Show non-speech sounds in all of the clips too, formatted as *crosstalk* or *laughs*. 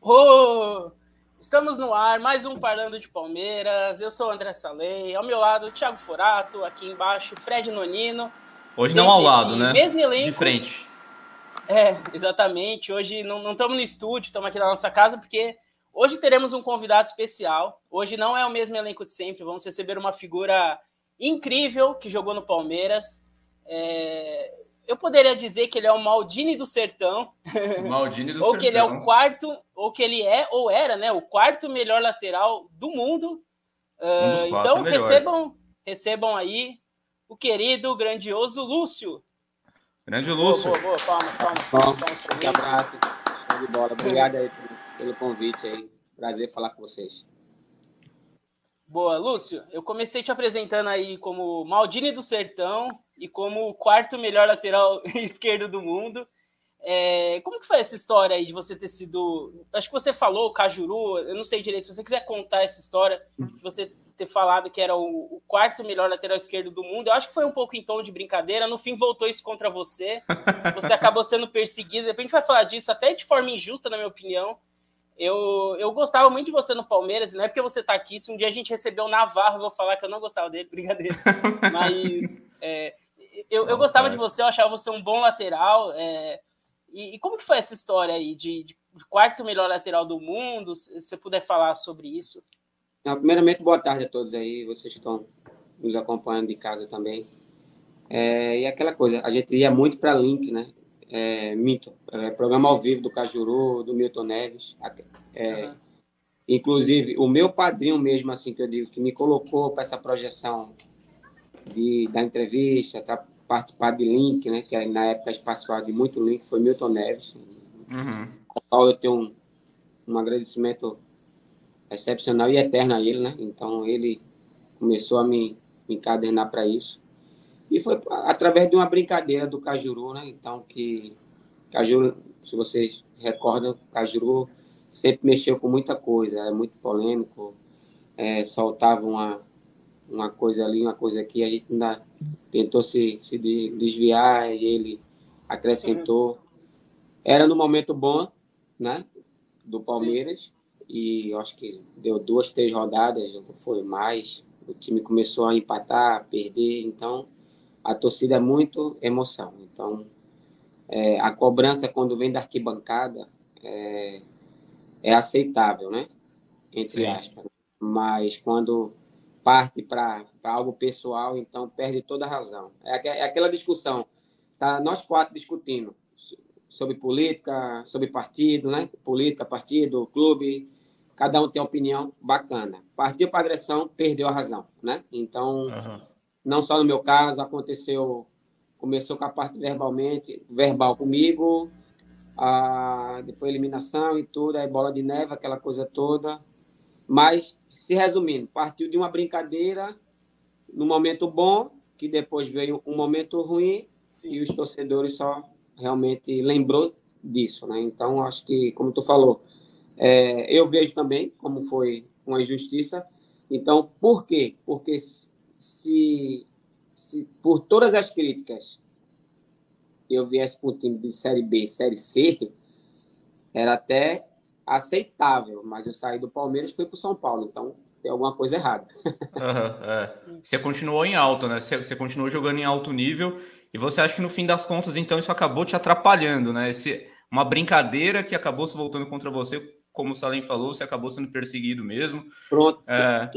Oh, estamos no ar, mais um Parlando de Palmeiras. Eu sou o André Salei, ao meu lado, Thiago Forato, aqui embaixo, Fred Nonino. Hoje não ao lado, né? Mesmo elenco. De frente. É, exatamente. Hoje não, não estamos no estúdio, estamos aqui na nossa casa, porque hoje teremos um convidado especial. Hoje não é o mesmo elenco de sempre, vamos receber uma figura incrível que jogou no Palmeiras. É, eu poderia dizer que ele é o Maldini do Sertão. Maldini do ou Sertão. que ele é o quarto, ou que ele é, ou era, né? O quarto melhor lateral do mundo. Um Uh, quatro então melhores. recebam, recebam aí o querido, grandioso Lúcio. Grande Boa, Lúcio. boa, boa. Palmas, palmas, Bom, palmas, palmas pra um abraço, show de bola. Obrigado aí pelo, pelo convite aí. Prazer falar com vocês. Boa, Lúcio. Eu comecei te apresentando aí como Maldini do Sertão e como o quarto melhor lateral *laughs* esquerdo do mundo. É, como que foi essa história aí de você ter sido. Acho que você falou Cajuru, eu não sei direito. Se você quiser contar essa história, de você ter falado que era o, o quarto melhor lateral esquerdo do mundo, eu acho que foi um pouco em tom de brincadeira. No fim, voltou isso contra você. Você acabou sendo perseguido. Depois a gente vai falar disso, até de forma injusta, na minha opinião. Eu, eu gostava muito de você no Palmeiras, e não é porque você tá aqui. Se um dia a gente recebeu o Navarro, eu vou falar que eu não gostava dele, *laughs* brincadeira. Mas é, eu, eu gostava de você, eu achava você um bom lateral. é, e, e como que foi essa história aí de, de quarto melhor lateral do mundo? Se você puder falar sobre isso. Primeiramente, boa tarde a todos aí. Vocês estão nos acompanhando de casa também. É, e aquela coisa, a gente ia muito para link, né? É, Mito, é, programa ao vivo do Cajuru, do Milton Neves. É, Aham. Inclusive, o meu padrinho mesmo, assim, que eu digo, que me colocou para essa projeção de, da entrevista, participar de link, né? Que na época participava de muito link, foi Milton Neves. Uhum. ao qual eu tenho um, um agradecimento excepcional e eterno a ele, né? Então ele começou a me, me encadernar para isso. E foi através de uma brincadeira do Cajuru, né? Então que Cajuru, se vocês recordam, Cajuru sempre mexeu com muita coisa, é muito polêmico, é, soltava uma, uma coisa ali, uma coisa aqui, a gente ainda tentou se, se de- desviar e ele acrescentou. Era no momento bom, né, do Palmeiras, e eu acho que deu duas, três rodadas, não foi mais, o time começou a empatar, a perder, então a torcida é muito emoção. Então, é, a cobrança quando vem da arquibancada é, é aceitável, né? Entre Sim. aspas. Mas quando parte para algo pessoal, então perde toda a razão. É, é aquela discussão, tá? Nós quatro discutindo so- sobre política, sobre partido, né? Política, partido, clube, cada um tem opinião bacana. Partiu para agressão, perdeu a razão, né? Então, Aham. não só no meu caso, aconteceu, começou com a parte verbalmente, verbal comigo, a, depois eliminação e tudo, aí bola de neve, aquela coisa toda. Mas, se resumindo, partiu de uma brincadeira no momento bom, que depois veio um momento ruim, e os torcedores só realmente lembrou disso, né? Então, acho que, como tu falou, é, eu vejo também como foi uma injustiça. Então, por quê? Porque se, se por todas as críticas eu viesse para um time de Série B, Série C, era até aceitável, mas eu saí do Palmeiras e fui para o São Paulo, então tem alguma coisa errada. *laughs* Aham, é. Você continuou em alto, né? Você, você continuou jogando em alto nível e você acha que no fim das contas, então, isso acabou te atrapalhando, né? Esse, uma brincadeira que acabou se voltando contra você, como o Salem falou, você acabou sendo perseguido mesmo. Pronto, É.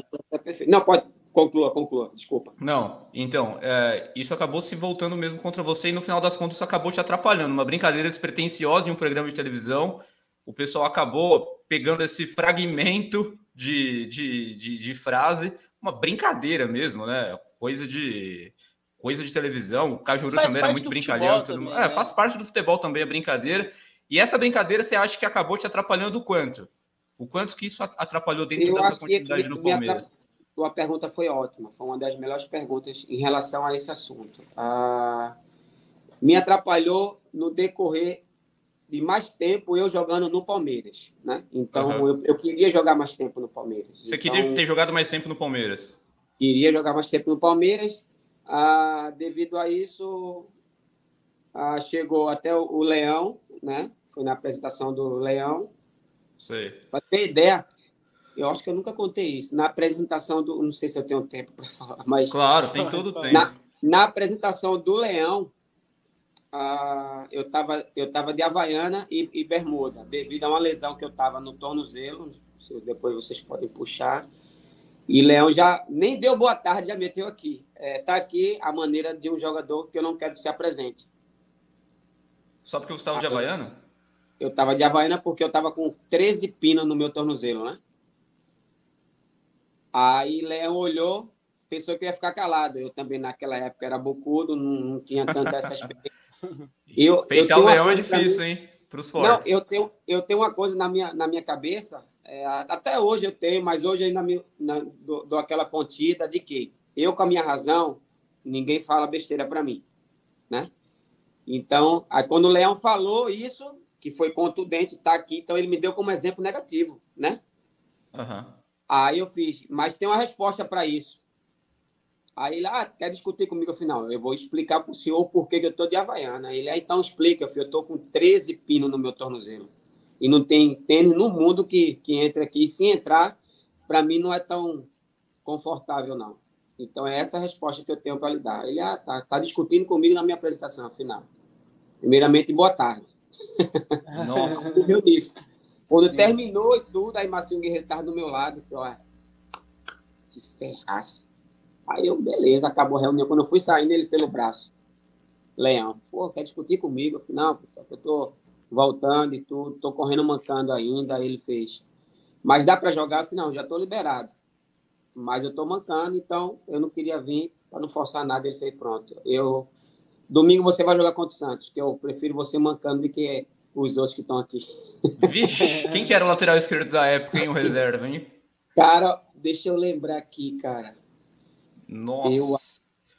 Não, pode, conclua, conclua, desculpa. Não, então, é, isso acabou se voltando mesmo contra você e no final das contas isso acabou te atrapalhando. Uma brincadeira despretensiosa em um programa de televisão, o pessoal acabou pegando esse fragmento de, de, de, de frase, uma brincadeira mesmo, né? Coisa de coisa de televisão. O Cajuru Faz também era muito brincalhão. também, é, né? faz parte do futebol também a brincadeira. E essa brincadeira você acha que acabou te atrapalhando o quanto? O quanto que isso atrapalhou dentro Eu que continuidade me Palmeiras? atra- tua pergunta foi ótima, foi uma das melhores perguntas em relação a esse assunto. Ah, me atrapalhou no decorrer de mais tempo eu jogando no Palmeiras, né? Então Aham. eu, eu queria jogar mais tempo no Palmeiras. Você então, queria ter jogado mais tempo no Palmeiras? queria jogar mais tempo no Palmeiras. Ah, devido a isso, ah, chegou até o, o Leão, né? Foi na apresentação do Leão. Sei. Para ter ideia, eu acho que eu nunca contei isso. Na apresentação do. Não sei se eu tenho tempo para falar, mas. Claro, tem todo o tempo. Na, na apresentação do Leão, eu estava eu tava de Havaiana e, e, bermuda, devido a uma lesão que eu estava no tornozelo. Depois vocês podem puxar. E Leão já nem deu boa tarde, já meteu aqui. Está é, tá aqui a maneira de um jogador que eu não quero que se apresente. Só porque você estava de Havaiana? Eu estava de Havaiana porque eu estava com 13 pinos no meu tornozelo, né? Aí Leão olhou, pensou que ia ficar calado. Eu também, naquela época, era bocudo, não, não tinha tanta essa *laughs* experiência. Eu, Peitar eu o leão é difícil, hein? Para os fortes. Não, eu tenho, eu tenho uma coisa na minha, na minha cabeça, é, até hoje eu tenho, mas hoje ainda me, na, dou, dou aquela pontida de que eu, com a minha razão, ninguém fala besteira para mim, né? Então, aí quando o Leão falou isso, que foi contundente, está aqui, então ele me deu como exemplo negativo, né? Uhum. Aí eu fiz, mas tem uma resposta para isso. Aí ele, ah, quer discutir comigo afinal? Eu vou explicar para o senhor por que eu estou de Havaiana. Ele, ah, então explica, filho, eu estou com 13 pinos no meu tornozelo. E não tem tênis no mundo que, que entre aqui. E se entrar, para mim não é tão confortável, não. Então é essa a resposta que eu tenho para lhe dar. Ele, ah, tá, tá discutindo comigo na minha apresentação, afinal. Primeiramente, boa tarde. *laughs* Nossa. Deu nisso. Quando Sim. terminou e tudo, aí Marcinho Guerreiro estava do meu lado. Falou, ah, se ferrasse. Aí eu, beleza, acabou a reunião. Quando eu fui saindo, ele pelo braço. Leão, pô, quer discutir comigo? Eu falei, não, eu tô voltando e tudo, tô correndo mancando ainda. Aí ele fez. Mas dá para jogar? Eu falei, não, já tô liberado. Mas eu tô mancando, então eu não queria vir para não forçar nada. Ele fez, pronto. Eu Domingo você vai jogar contra o Santos, que eu prefiro você mancando do que os outros que estão aqui. *laughs* Vixe, quem que era o lateral esquerdo da época, em O reserva, hein? Cara, deixa eu lembrar aqui, cara. Nossa. Eu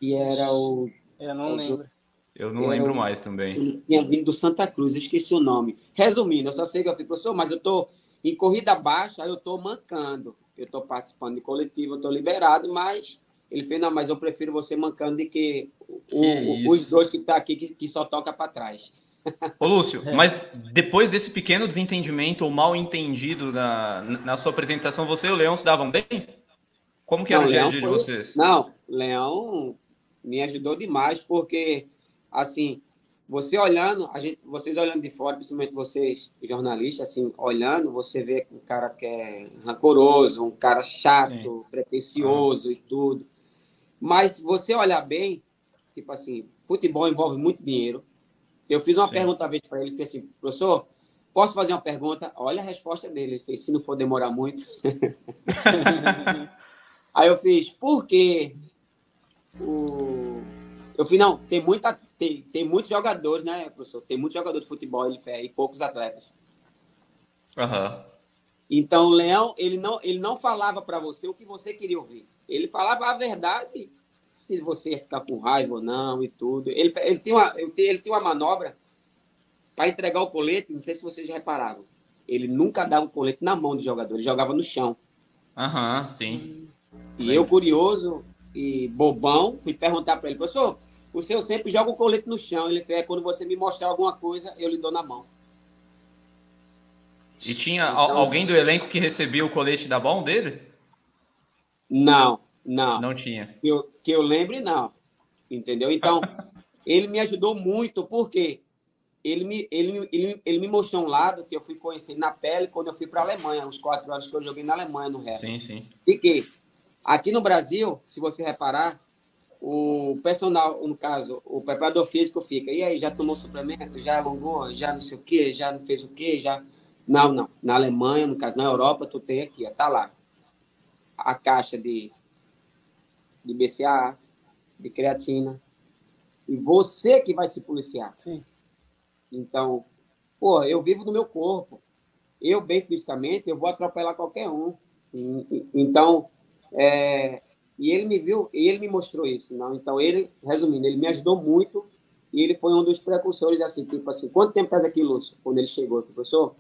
que era o. Eu não lembro. Eu não lembro o... mais também. Ele tinha vindo do Santa Cruz, eu esqueci o nome. Resumindo, eu só sei que eu fui professor, mas eu tô em corrida baixa, eu tô mancando. Eu tô participando de coletivo, eu tô liberado, mas ele fez, não, mas eu prefiro você mancando do que, que o, os dois que tá aqui que, que só toca para trás. *laughs* Ô, Lúcio, é. mas depois desse pequeno desentendimento ou mal entendido na, na sua apresentação, você e o Leão se davam bem? Como que era não, o dia a dia de vocês? Não, Leão me ajudou demais, porque, assim, você olhando, a gente, vocês olhando de fora, principalmente vocês, jornalistas, assim, olhando, você vê um cara que é rancoroso, um cara chato, Sim. pretencioso ah. e tudo. Mas você olhar bem, tipo assim, futebol envolve muito dinheiro. Eu fiz uma Sim. pergunta uma vez para ele, ele fez assim, professor, posso fazer uma pergunta? Olha a resposta dele. Ele fez, se não for demorar muito. *laughs* Aí eu fiz, por quê? O... Eu fiz, não, tem, muita, tem, tem muitos jogadores, né, professor? Tem muitos jogadores de futebol ele e poucos atletas. Uhum. Então, o Leão, ele não, ele não falava para você o que você queria ouvir. Ele falava a verdade, se você ia ficar com raiva ou não e tudo. Ele, ele, tem, uma, ele tem uma manobra para entregar o colete, não sei se vocês já repararam. Ele nunca dava o colete na mão do jogador, ele jogava no chão. Aham, uhum, sim. E eu, curioso e bobão, fui perguntar para ele, professor, o senhor sempre joga o colete no chão. Ele fez, é, quando você me mostrar alguma coisa, eu lhe dou na mão. E tinha então, alguém do elenco que recebia o colete da mão dele? Não, não. Não tinha. Que eu, que eu lembre, não. Entendeu? Então, *laughs* ele me ajudou muito, porque ele me, ele, ele, ele me mostrou um lado que eu fui conhecer na pele quando eu fui para a Alemanha, uns quatro anos que eu joguei na Alemanha no Real. Sim, sim. E que aqui no Brasil, se você reparar, o personal, no caso, o preparador físico fica, e aí, já tomou suplemento? Já alongou? Já não sei o quê? Já não fez o quê? Já... Não, não. Na Alemanha, no caso, na Europa, tu tem aqui, ó, tá lá a caixa de, de BCA, de creatina. E você que vai se policiar. Sim. Então, pô, eu vivo no meu corpo. Eu, bem fisicamente, eu vou atropelar qualquer um. Então, é, e ele me viu, e ele me mostrou isso. Não? Então, ele, resumindo, ele me ajudou muito e ele foi um dos precursores, assim, tipo assim, quanto tempo faz aqui, Lúcio? Quando ele chegou, professor,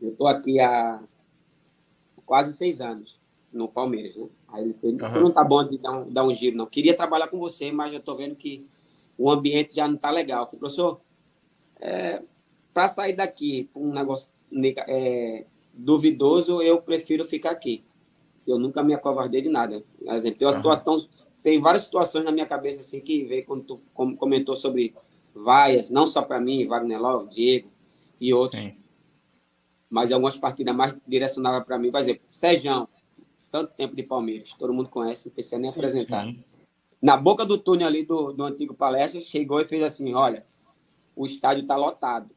eu estou aqui há quase seis anos no Palmeiras, né? Aí ele fez, uhum. não tá bom de dar um, dar um giro, não. Queria trabalhar com você, mas eu tô vendo que o ambiente já não tá legal. falei, professor, é, para sair daqui, um negócio é, duvidoso, eu prefiro ficar aqui. Eu nunca me acovardei de nada. Por exemplo, tem, uma situação, tem várias situações na minha cabeça assim que veio quando tu comentou sobre vaias, não só para mim, Wagner Love, Diego e outros. Sim. Mas algumas partidas mais direcionadas para mim. Por exemplo, Sejão, tanto tempo de Palmeiras, todo mundo conhece, não precisa nem sim, apresentar. Sim. Na boca do túnel ali do, do antigo palestra, chegou e fez assim: olha, o estádio está lotado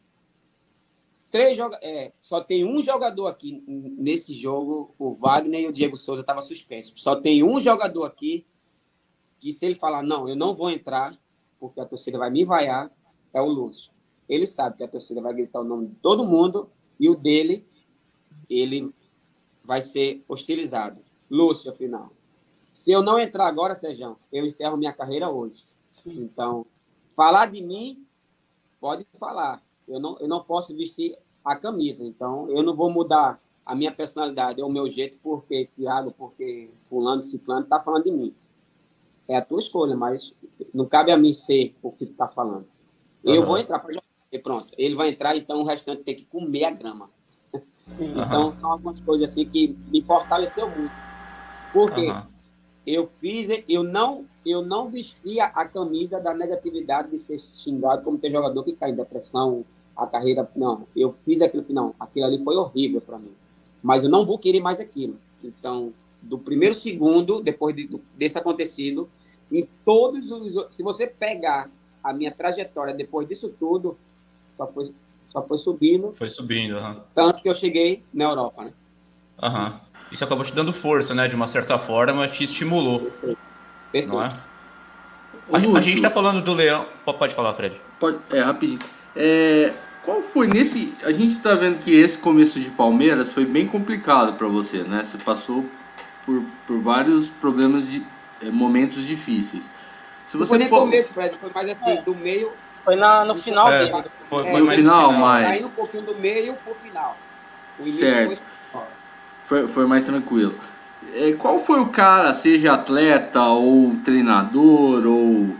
três é, só tem um jogador aqui nesse jogo, o Wagner e o Diego Souza estavam suspensos. Só tem um jogador aqui que se ele falar, não, eu não vou entrar, porque a torcida vai me vaiar, é o Lúcio. Ele sabe que a torcida vai gritar o nome de todo mundo e o dele, ele vai ser hostilizado. Lúcio, afinal. Se eu não entrar agora, Sejão, eu encerro minha carreira hoje. Sim. Então, falar de mim, pode falar eu não, eu não posso vestir a camisa. Então, eu não vou mudar a minha personalidade, é o meu jeito, porque Thiago, porque fulano, ciclano, está falando de mim. É a tua escolha, mas não cabe a mim ser o que tu está falando. Eu uhum. vou entrar para jogar. E pronto. Ele vai entrar, então o restante tem que comer a grama. Sim. *laughs* Então, uhum. são algumas coisas assim que me fortaleceu muito. Porque uhum. eu fiz, eu não, eu não vestia a camisa da negatividade de ser xingado como ter jogador que cai em depressão, a carreira. Não, eu fiz aquilo que não, aquilo ali foi horrível para mim. Mas eu não vou querer mais aquilo. Então, do primeiro segundo, depois de, desse acontecido, em todos os. Se você pegar a minha trajetória depois disso tudo, só foi, só foi subindo. Foi subindo, uhum. Tanto que eu cheguei na Europa, né? Uhum. Isso acabou te dando força, né? De uma certa forma, te estimulou. Perfeito. Perfeito. Não é? A, a, gente está falando do Leão. Pode falar, Fred. Pode, é, rapidinho. É, qual foi nesse. A gente está vendo que esse começo de Palmeiras foi bem complicado para você, né? Você passou por, por vários problemas de é, momentos difíceis. Se você não foi nem pode... começo, Fred, foi mais assim, é. do meio. Foi na, no final é, Foi, foi, no final, mais. Saindo um pouquinho do meio pro final. O certo. Foi, foi mais tranquilo. É, qual foi o cara, seja atleta ou treinador ou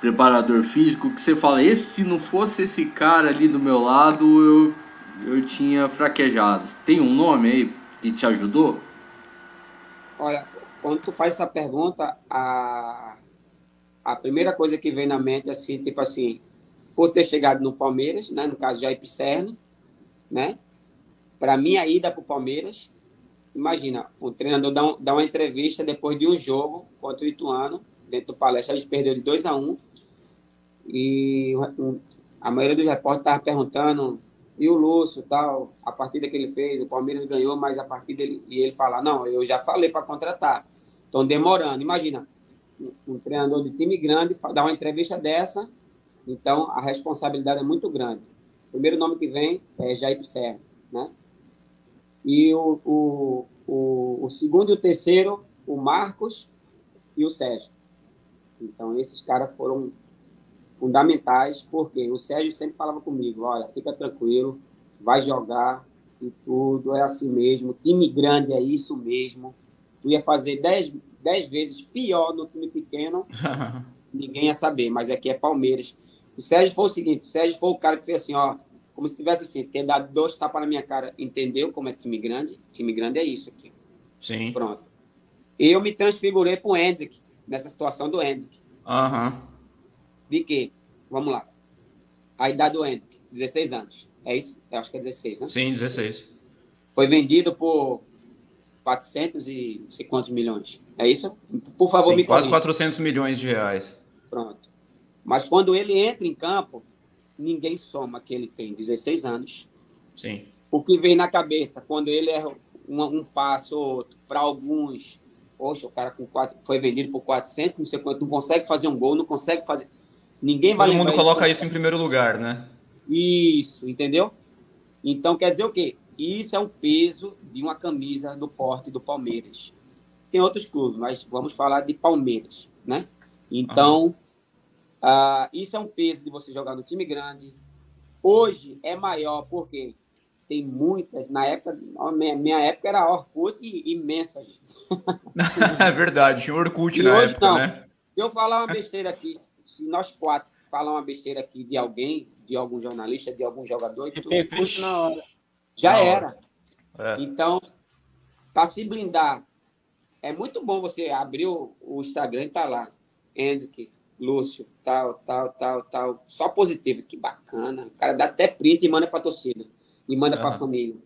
preparador físico que você fala, esse se não fosse esse cara ali do meu lado, eu, eu tinha fraquejado. Tem um nome aí que te ajudou? Olha, quando tu faz essa pergunta, a, a primeira coisa que vem na mente, assim, tipo assim, por ter chegado no Palmeiras, né, no caso Jair Pisserni, né, para minha ida para o Palmeiras, imagina, o treinador dá, um, dá uma entrevista depois de um jogo contra o Ituano, dentro do palestra, a gente perdeu de 2 a 1 um, e a maioria dos repórteres estava perguntando e o Lúcio, tal, a partida que ele fez, o Palmeiras ganhou, mas a partida ele, e ele fala, não, eu já falei para contratar, estão demorando. Imagina, um, um, treinador de time grande dar uma entrevista dessa, então a responsabilidade é muito grande. O primeiro nome que vem é Jair Serra, né? E o, o, o, o segundo e o terceiro, o Marcos e o Sérgio. Então, esses caras foram fundamentais, porque o Sérgio sempre falava comigo, olha, fica tranquilo, vai jogar e tudo, é assim mesmo, time grande é isso mesmo, tu ia fazer dez, dez vezes pior no time pequeno, *laughs* ninguém ia saber, mas aqui é Palmeiras. O Sérgio foi o seguinte, o Sérgio foi o cara que fez assim, ó, como se tivesse assim, ter dado dois tapas na minha cara, entendeu como é time grande? Time grande é isso aqui. Sim. Pronto. Eu me transfigurei para o Hendrick, nessa situação do Hendrick. Uhum de que, vamos lá, a idade do Hendrick, 16 anos. É isso? Eu acho que é 16, né? Sim, 16. Foi vendido por 400 e sei quantos milhões. É isso? Por favor, Sim, me Quase 400 milhões de reais. Pronto. Mas quando ele entra em campo, ninguém soma que ele tem 16 anos. Sim. O que vem na cabeça quando ele é um, um passo ou outro, para alguns, poxa, o cara com quatro, foi vendido por 400, não sei quanto, não consegue fazer um gol, não consegue fazer. Ninguém vai Todo mundo coloca isso em primeiro lugar, né? Isso, entendeu? Então quer dizer o quê? Isso é um peso de uma camisa do porte do Palmeiras. Tem outros clubes, mas vamos falar de Palmeiras, né? Então, uhum. uh, isso é um peso de você jogar no time grande. Hoje é maior porque tem muitas. Na época, minha, minha época era Orkut imensa. *laughs* é verdade, tinha Orkut e na hoje, época, não. né? Se eu falar uma besteira aqui, se nós quatro falar uma besteira aqui de alguém, de algum jornalista, de algum jogador, na hora. Já na era. É. Então, para se blindar, é muito bom você abrir o, o Instagram e tá lá. Hendrick, Lúcio, tal, tal, tal, tal. Só positivo. Que bacana. O cara dá até print e manda para a torcida. E manda uhum. para a família.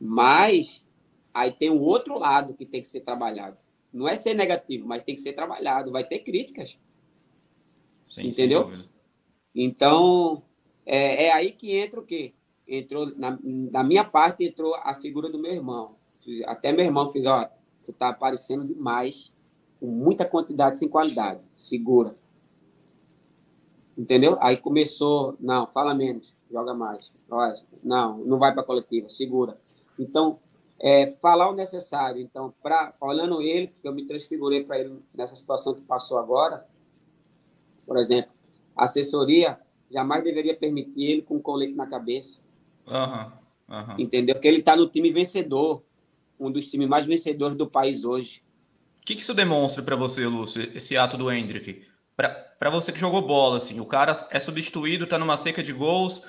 Mas aí tem o outro lado que tem que ser trabalhado. Não é ser negativo, mas tem que ser trabalhado. Vai ter críticas. Sim, Entendeu? Então, é, é, aí que entra o quê? Entrou, na, na minha parte, entrou a figura do meu irmão. Até meu irmão fez, ó, tu tá aparecendo demais, com muita quantidade sem qualidade. Segura. Entendeu? Aí começou, não, fala menos, joga mais. Não, não vai para coletiva, segura. Então, é, falar o necessário. Então, pra, olhando ele, porque eu me transfigurei para ele nessa situação que passou agora, por exemplo, a assessoria jamais deveria permitir ele com um colete na cabeça. Uhum, uhum. Entendeu? Porque ele está no time vencedor, um dos times mais vencedores do país hoje. O que, que isso demonstra para você, Lúcio, esse ato do Hendrick? Para você que jogou bola, assim, o cara é substituído, está numa seca de gols,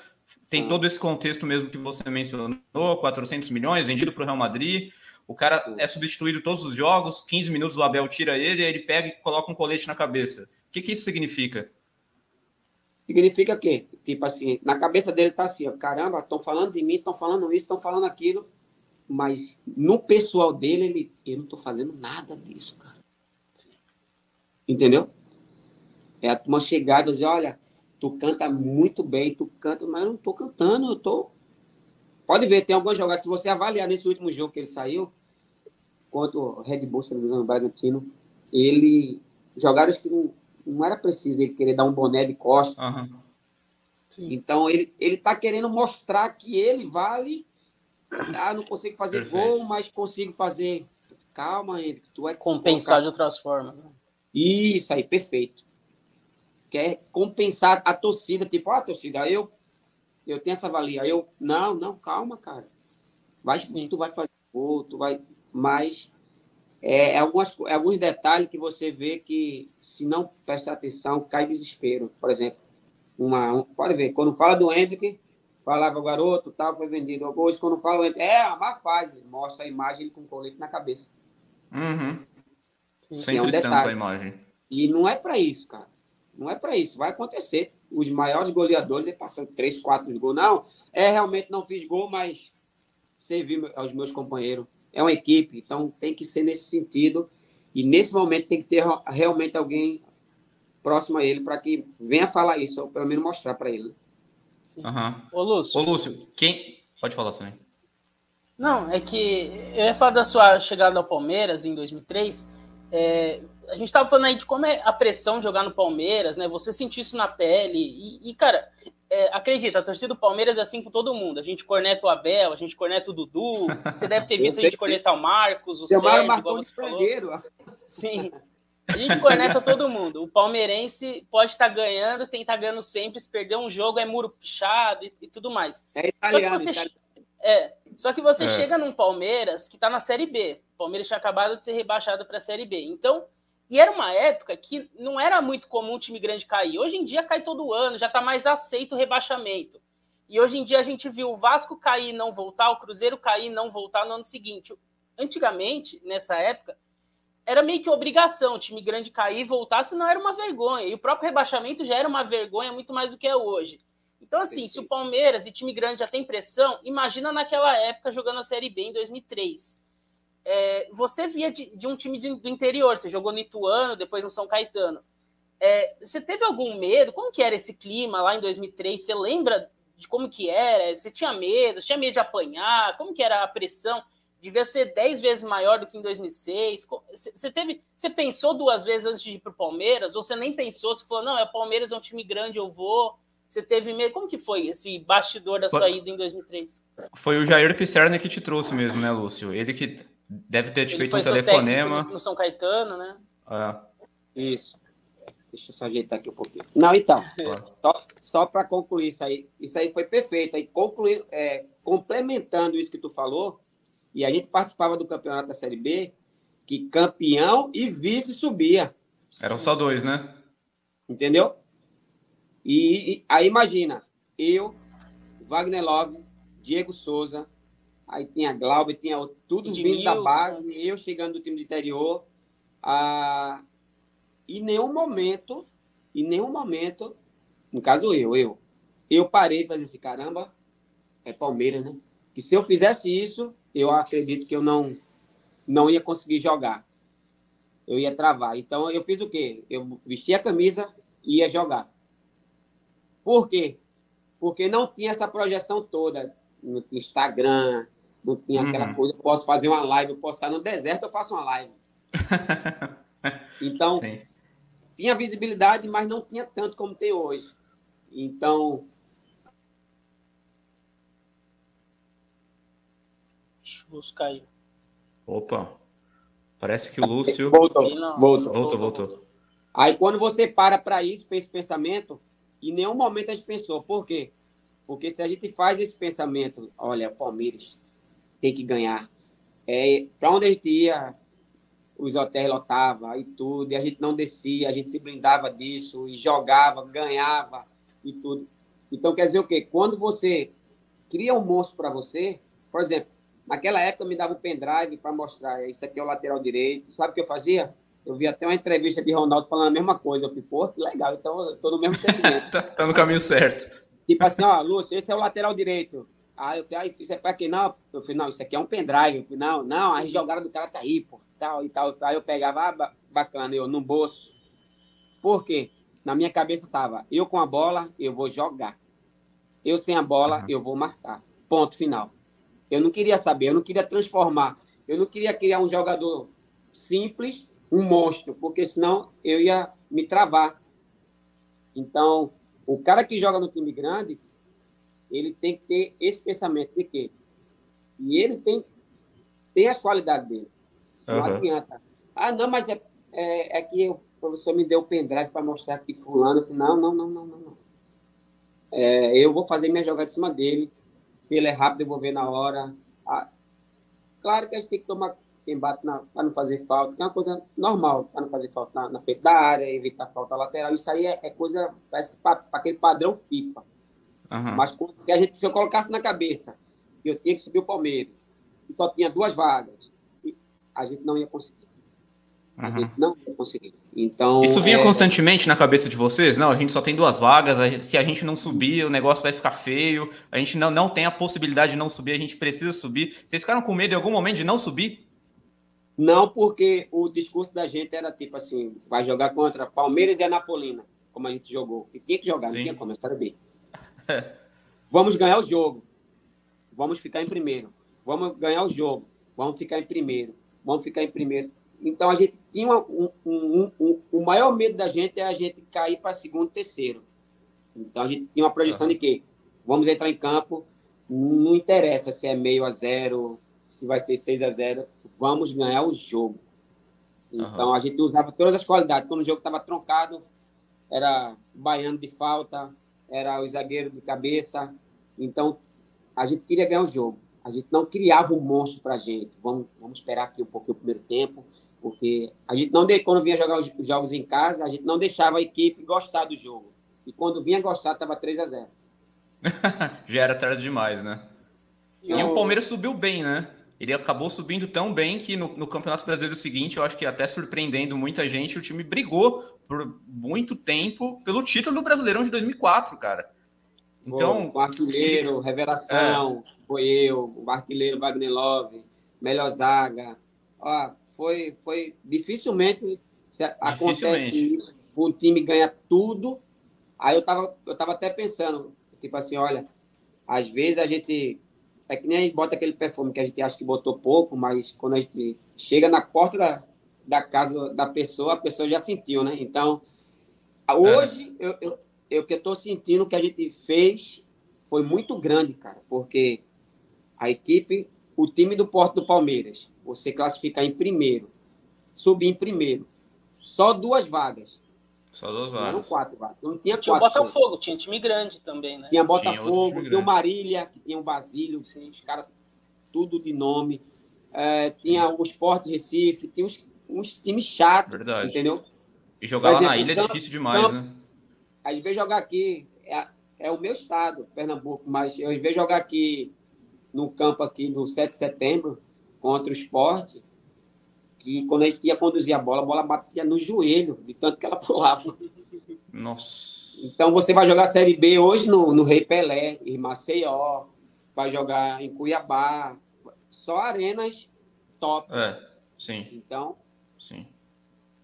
tem todo esse contexto mesmo que você mencionou, 400 milhões, vendido para o Real Madrid, o cara é substituído todos os jogos, 15 minutos o Abel tira ele, aí ele pega e coloca um colete na cabeça. O que, que isso significa? Significa que, tipo assim, na cabeça dele tá assim, ó, caramba, estão falando de mim, estão falando isso, estão falando aquilo, mas no pessoal dele, ele, eu não tô fazendo nada disso, cara. Entendeu? É a turma chegar e dizer, olha, tu canta muito bem, tu canta, mas eu não tô cantando, eu tô... Pode ver, tem algumas jogadas, se você avaliar nesse último jogo que ele saiu, contra o Red Bull, se não me engano, Bragantino, ele... Jogadas que não, não era preciso ele querer dar um boné de costa. Uhum. Então, ele, ele tá querendo mostrar que ele vale. Ah, não consigo fazer Perfeito. gol, mas consigo fazer. Calma, Henrique, tu é compensar de outras formas. Né? Isso aí, perfeito. Quer compensar a torcida, tipo, ah, torcida, eu eu tenho essa valia. Eu, não, não, calma, cara. Vai, tu vai fazer gol, tu vai. Mas é, é, algumas, é alguns detalhes que você vê que, se não prestar atenção, cai desespero. Por exemplo, uma, um, pode ver, quando fala do Hendrick, falava o garoto, tal, foi vendido. Hoje, quando fala o Hendrick, é a má fase, mostra a imagem com o colete na cabeça. Uhum. Sempre é um detalhe. a imagem. E não é para isso, cara. Não é para isso. Vai acontecer. Os maiores goleadores ele passam três, quatro gols. Não, é realmente não fiz gol, mas servi aos meus companheiros é uma equipe, então tem que ser nesse sentido. E nesse momento tem que ter realmente alguém próximo a ele para que venha falar isso, ou pelo menos mostrar para ele. Uhum. Ô, Lúcio. Ô, Lúcio, quem. Pode falar também. Não, é que eu ia falar da sua chegada ao Palmeiras em 2003. É, a gente estava falando aí de como é a pressão de jogar no Palmeiras, né? Você sentiu isso na pele. E, e cara, é, acredita, a torcida do Palmeiras é assim com todo mundo. A gente corneta o Abel, a gente corneta o Dudu. Você deve ter visto a gente cornetar o Marcos, o Sérgio, você falou. Sim. A gente corneta todo mundo. O palmeirense pode estar ganhando, tem que estar ganhando sempre. Se perder um jogo, é muro pichado e, e tudo mais. É italiano. Só que você, é, só que você é. chega num Palmeiras que está na Série B. O Palmeiras tinha acabado de ser rebaixado para a Série B. Então, e era uma época que não era muito comum um time grande cair. Hoje em dia cai todo ano, já está mais aceito o rebaixamento. E hoje em dia a gente viu o Vasco cair e não voltar, o Cruzeiro cair e não voltar no ano seguinte. Antigamente, nessa época, era meio que obrigação o time grande cair e voltar, senão era uma vergonha. E o próprio rebaixamento já era uma vergonha muito mais do que é hoje. Então, assim, se o Palmeiras e time grande já tem pressão, imagina naquela época jogando a Série B em 2003 é, você via de, de um time de, do interior, você jogou no Ituano, depois no São Caetano. É, você teve algum medo? Como que era esse clima lá em 2003? Você lembra de como que era? Você tinha medo? Você tinha medo de apanhar? Como que era a pressão? Devia ser 10 vezes maior do que em 2006. Você teve, você pensou duas vezes antes de ir para o Palmeiras? Ou você nem pensou? Você falou, não, é o Palmeiras é um time grande, eu vou. Você teve medo? Como que foi esse bastidor da sua ida em 2003? Foi o Jair Pisserna que te trouxe mesmo, né, Lúcio? Ele que Deve ter te feito um telefonema. No São Caetano, né? É. Isso. Deixa eu só ajeitar aqui um pouquinho. Não, então, só, só para concluir isso aí, isso aí foi perfeito. Aí, concluir, é, complementando isso que tu falou, e a gente participava do campeonato da Série B, que campeão e vice subia. Eram só dois, né? Entendeu? E, e aí imagina, eu, Wagner Love, Diego Souza, aí tinha Glauber, tinha tudo vindo da base, eu chegando do time de interior. Ah, em nenhum momento, em nenhum momento, no caso eu, eu, eu parei para dizer assim, caramba, é Palmeiras, né? Que se eu fizesse isso, eu acredito que eu não, não ia conseguir jogar. Eu ia travar. Então eu fiz o quê? Eu vesti a camisa e ia jogar. Por quê? Porque não tinha essa projeção toda no Instagram, não tinha uhum. aquela coisa, eu posso fazer uma live, eu posso estar no deserto, eu faço uma live. *laughs* Então, Sim. tinha visibilidade, mas não tinha tanto como tem hoje. Então. Lúcio caiu. Opa. Parece que o Lúcio. Voltou, voltou. Voltou, voltou. Aí quando você para para isso, para esse pensamento, em nenhum momento a gente pensou. Por quê? Porque se a gente faz esse pensamento, olha, Palmeiras tem que ganhar. É, para onde a gente ia, os hotéis lotavam e tudo, e a gente não descia, a gente se blindava disso, e jogava, ganhava e tudo. Então, quer dizer o quê? Quando você cria um monstro para você, por exemplo, naquela época me dava um pendrive para mostrar, isso aqui é o lateral direito, sabe o que eu fazia? Eu vi até uma entrevista de Ronaldo falando a mesma coisa. Eu falei, pô, que legal, então eu tô no mesmo *laughs* sentimento. tá, tá, no caminho certo. Tipo assim, ó, Lúcio, esse é o lateral direito. Aí eu falei, ah, isso é pra quem? Não, eu falei, não, isso aqui é um pendrive. Eu falei, não, não, a jogada do cara tá aí, pô, tal e tal. Aí eu pegava, ah, bacana, eu no bolso. Por quê? Na minha cabeça tava, eu com a bola, eu vou jogar. Eu sem a bola, uhum. eu vou marcar. Ponto final. Eu não queria saber, eu não queria transformar. Eu não queria criar um jogador simples um monstro, porque senão eu ia me travar. Então, o cara que joga no time grande, ele tem que ter esse pensamento de quê? E ele tem, tem as qualidades dele. Não uhum. adianta. Ah, não, mas é, é, é que o professor me deu o pendrive para mostrar que fulano. Não, não, não, não, não. não. É, eu vou fazer minha jogada em cima dele. Se ele é rápido, eu vou ver na hora. Ah, claro que a gente tem que tomar quem bate para não fazer falta, que é uma coisa normal, para não fazer falta na, na frente da área, evitar falta lateral. Isso aí é, é coisa, parece para aquele padrão FIFA. Uhum. Mas se, a gente, se eu colocasse na cabeça que eu tinha que subir o Palmeiras e só tinha duas vagas, a gente não ia conseguir. A uhum. gente não ia conseguir. Então, Isso vinha é... constantemente na cabeça de vocês? Não, a gente só tem duas vagas, a gente, se a gente não subir, o negócio vai ficar feio, a gente não, não tem a possibilidade de não subir, a gente precisa subir. Vocês ficaram com medo em algum momento de não subir? Não porque o discurso da gente era tipo assim, vai jogar contra Palmeiras e Anapolina, como a gente jogou. E tinha que jogar, Sim. não tinha como, era bem. *laughs* Vamos ganhar o jogo. Vamos ficar em primeiro. Vamos ganhar o jogo. Vamos ficar em primeiro. Vamos ficar em primeiro. Então a gente tinha um, um, um, o maior medo da gente é a gente cair para segundo, terceiro. Então a gente tinha uma projeção uhum. de que vamos entrar em campo, não interessa se é meio a zero, se vai ser 6 a 0 vamos ganhar o jogo. Então uhum. a gente usava todas as qualidades. Quando o jogo estava troncado, era baiano de falta, era o zagueiro de cabeça. Então a gente queria ganhar o jogo. A gente não criava um monstro para a gente. Vamos, vamos esperar aqui um pouquinho o primeiro tempo, porque a gente não, quando vinha jogar os jogos em casa, a gente não deixava a equipe gostar do jogo. E quando vinha gostar, estava 3 a 0 *laughs* Já era tarde demais, né? E, e o Palmeiras subiu bem, né? ele acabou subindo tão bem que no, no, Campeonato Brasileiro seguinte, eu acho que até surpreendendo muita gente, o time brigou por muito tempo pelo título do Brasileirão de 2004, cara. Então, o artilheiro, revelação, é. foi eu, o artilheiro Wagner Love, melhor zaga. Ó, foi, foi dificilmente, acontece dificilmente. isso, o time ganha tudo. Aí eu tava, eu tava até pensando, tipo assim, olha, às vezes a gente é que nem a gente bota aquele perfume que a gente acha que botou pouco, mas quando a gente chega na porta da, da casa da pessoa, a pessoa já sentiu, né? Então, hoje, é. eu, eu, eu que estou sentindo que a gente fez foi muito grande, cara, porque a equipe, o time do Porto do Palmeiras, você classificar em primeiro, subir em primeiro, só duas vagas. Só duas vagas. Não quatro vagas. Não tinha, tinha quatro. Botafogo, tinha time grande também, né? Tinha Botafogo, tinha, tinha o Marília, que tinha o Basílio, os caras, tudo de nome. É, tinha o Sport Recife, tinha uns, uns times chatos, Verdade. entendeu? E jogar lá na ilha é difícil demais, campo, né? Às vezes jogar aqui é, é o meu estado, Pernambuco, mas às vezes jogar aqui no campo aqui do 7 de setembro contra o esporte, que quando a gente ia conduzir a bola, a bola batia no joelho, de tanto que ela *laughs* pulava. Nossa. Então você vai jogar Série B hoje no, no Rei Pelé, em Maceió, vai jogar em Cuiabá, só arenas top. É, sim. Então, sim.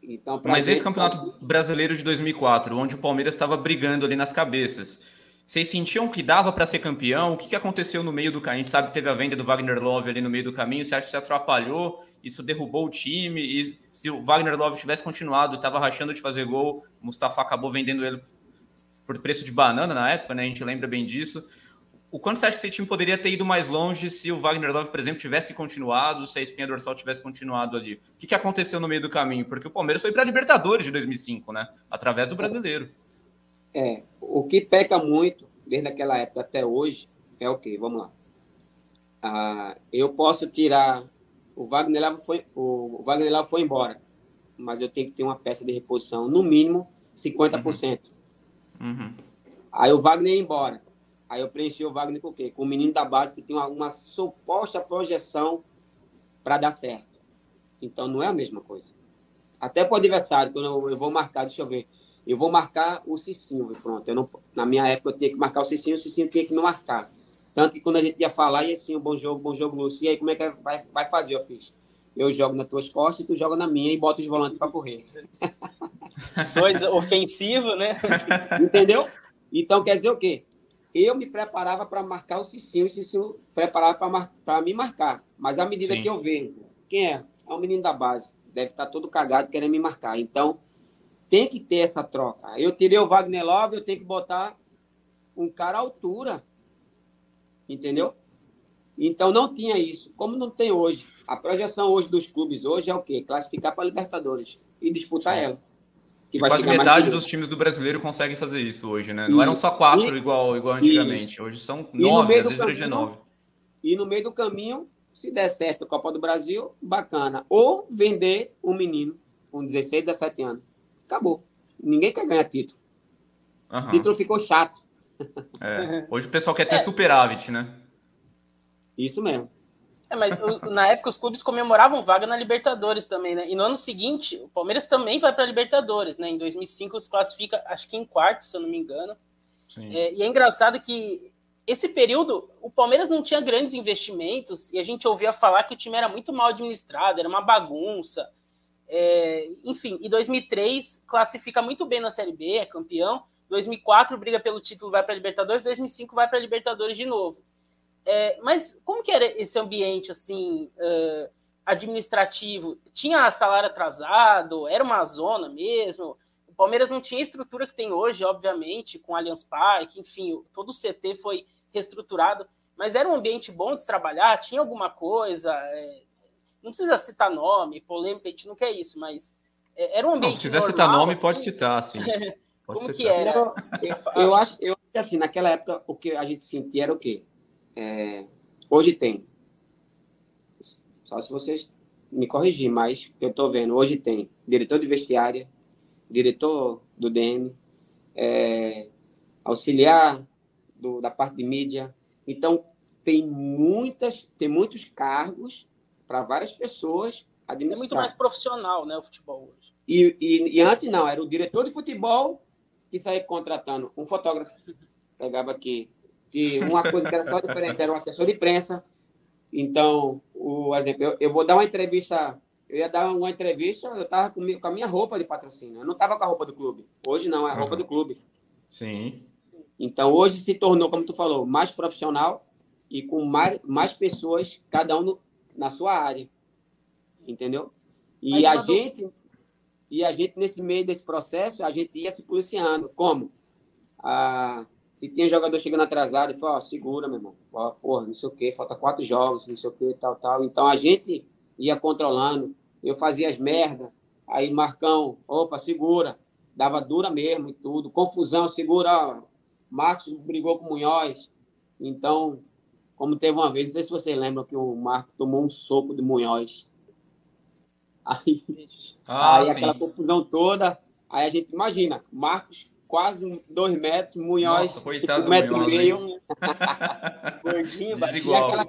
então Mas desse campeonato brasileiro de 2004, onde o Palmeiras estava brigando ali nas cabeças, vocês sentiam que dava para ser campeão? O que, que aconteceu no meio do caminho? A gente sabe que teve a venda do Wagner Love ali no meio do caminho. Você acha que se atrapalhou? Isso derrubou o time? E se o Wagner Love tivesse continuado, estava rachando de fazer gol, o Mustafa acabou vendendo ele por preço de banana na época, né? A gente lembra bem disso. O quanto você acha que esse time poderia ter ido mais longe se o Wagner Love, por exemplo, tivesse continuado, se a espinha dorsal tivesse continuado ali? O que, que aconteceu no meio do caminho? Porque o Palmeiras foi para a Libertadores de 2005, né? Através do brasileiro. É, o que peca muito, desde aquela época até hoje, é o quê? Vamos lá. Ah, eu posso tirar. O Wagner Love foi, o Wagner Love foi embora, mas eu tenho que ter uma peça de reposição, no mínimo 50%. Uhum. Uhum. Aí o Wagner ia embora. Aí eu preenchi o Wagner com o quê? Com o menino da base que tem uma, uma suposta projeção para dar certo. Então não é a mesma coisa. Até para o adversário, quando eu, eu, vou marcar, deixa eu ver. Eu vou marcar o Cicinho, pronto. Eu não, na minha época eu tinha que marcar o Cicinho, o Cicinho tinha que não marcar. Tanto que quando a gente ia falar, e assim, bom jogo, bom jogo, Lúcio. E aí, como é que vai, vai fazer, eu fiz? Eu jogo nas tuas costas e tu joga na minha e bota os volantes para correr. Dois ofensivos, né? *laughs* Entendeu? Então quer dizer o quê? Eu me preparava para marcar o Cicinho, o Cicinho preparava para me marcar. Mas à medida Sim. que eu vejo, quem é? É o menino da base. Deve estar tá todo cagado querendo me marcar. Então, tem que ter essa troca. Eu tirei o Wagner Love, eu tenho que botar um cara à altura. Entendeu? Então, não tinha isso. Como não tem hoje. A projeção hoje dos clubes hoje é o quê? Classificar para a Libertadores e disputar Sim. ela. Que vai quase metade dos times do brasileiro conseguem fazer isso hoje, né? Não eram só quatro e, igual, igual antigamente. Isso. Hoje são nove, às vezes caminho, nove. E no meio do caminho, se der certo a Copa do Brasil, bacana. Ou vender um menino com 16, 17 anos. Acabou. Ninguém quer ganhar título. Uhum. O título ficou chato. É. *laughs* Hoje o pessoal quer ter é. superávit, né? Isso mesmo. É, mas na época os clubes comemoravam vaga na Libertadores também, né? E no ano seguinte, o Palmeiras também vai para a Libertadores, né? Em 2005 se classifica, acho que em quarto, se eu não me engano. É, e é engraçado que esse período o Palmeiras não tinha grandes investimentos e a gente ouvia falar que o time era muito mal administrado, era uma bagunça. É, enfim, em 2003 classifica muito bem na Série B, é campeão. 2004 briga pelo título, vai para a Libertadores. 2005 vai para a Libertadores de novo. É, mas como que era esse ambiente assim uh, administrativo? Tinha salário atrasado? Era uma zona mesmo? O Palmeiras não tinha a estrutura que tem hoje, obviamente, com Allianz Parque, enfim, todo o CT foi reestruturado. Mas era um ambiente bom de se trabalhar? Tinha alguma coisa? É, não precisa citar nome, polêmica, a gente não quer isso, mas é, era um ambiente. Não, se quiser normal, citar nome, assim, pode citar, sim. *laughs* Pode como citar. que era? Eu, eu, eu, acho, eu acho que assim, naquela época o que a gente sentia era o quê? É, hoje tem. Só se vocês me corrigir, mas eu estou vendo, hoje tem diretor de vestiária, diretor do DM, é, auxiliar do, da parte de mídia. Então, tem muitas, tem muitos cargos para várias pessoas administrar. É muito mais profissional, né, o futebol hoje. E, e, e, antes não, era o diretor de futebol que saía contratando um fotógrafo, *laughs* pegava aqui que uma coisa que era só diferente era o assessor de imprensa. Então, o exemplo, eu, eu, vou dar uma entrevista, eu ia dar uma entrevista, eu estava com, com, a minha roupa de patrocínio, eu não estava com a roupa do clube. Hoje não, é a roupa uhum. do clube. Sim. Então, hoje se tornou, como tu falou, mais profissional e com mais, mais pessoas, cada um no, na sua área. Entendeu? E a gente e a gente nesse meio desse processo, a gente ia se policiando. Como? Ah, se tinha jogador chegando atrasado, ele falou, ó, segura, meu irmão. Ó, porra, não sei o quê, falta quatro jogos, não sei o quê, tal, tal. Então a gente ia controlando, eu fazia as merdas, aí Marcão, opa, segura. Dava dura mesmo e tudo. Confusão, segura, ó. Marcos brigou com o Munhoz. Então, como teve uma vez, não sei se vocês lembram que o Marcos tomou um soco de Munhoz. Aí, ah, aí aquela confusão toda. Aí a gente imagina, Marcos quase dois metros, Munhoz, Nossa, coitado um metro Munhoz, e meio. *laughs* Gordinho, E Desigual. aquela,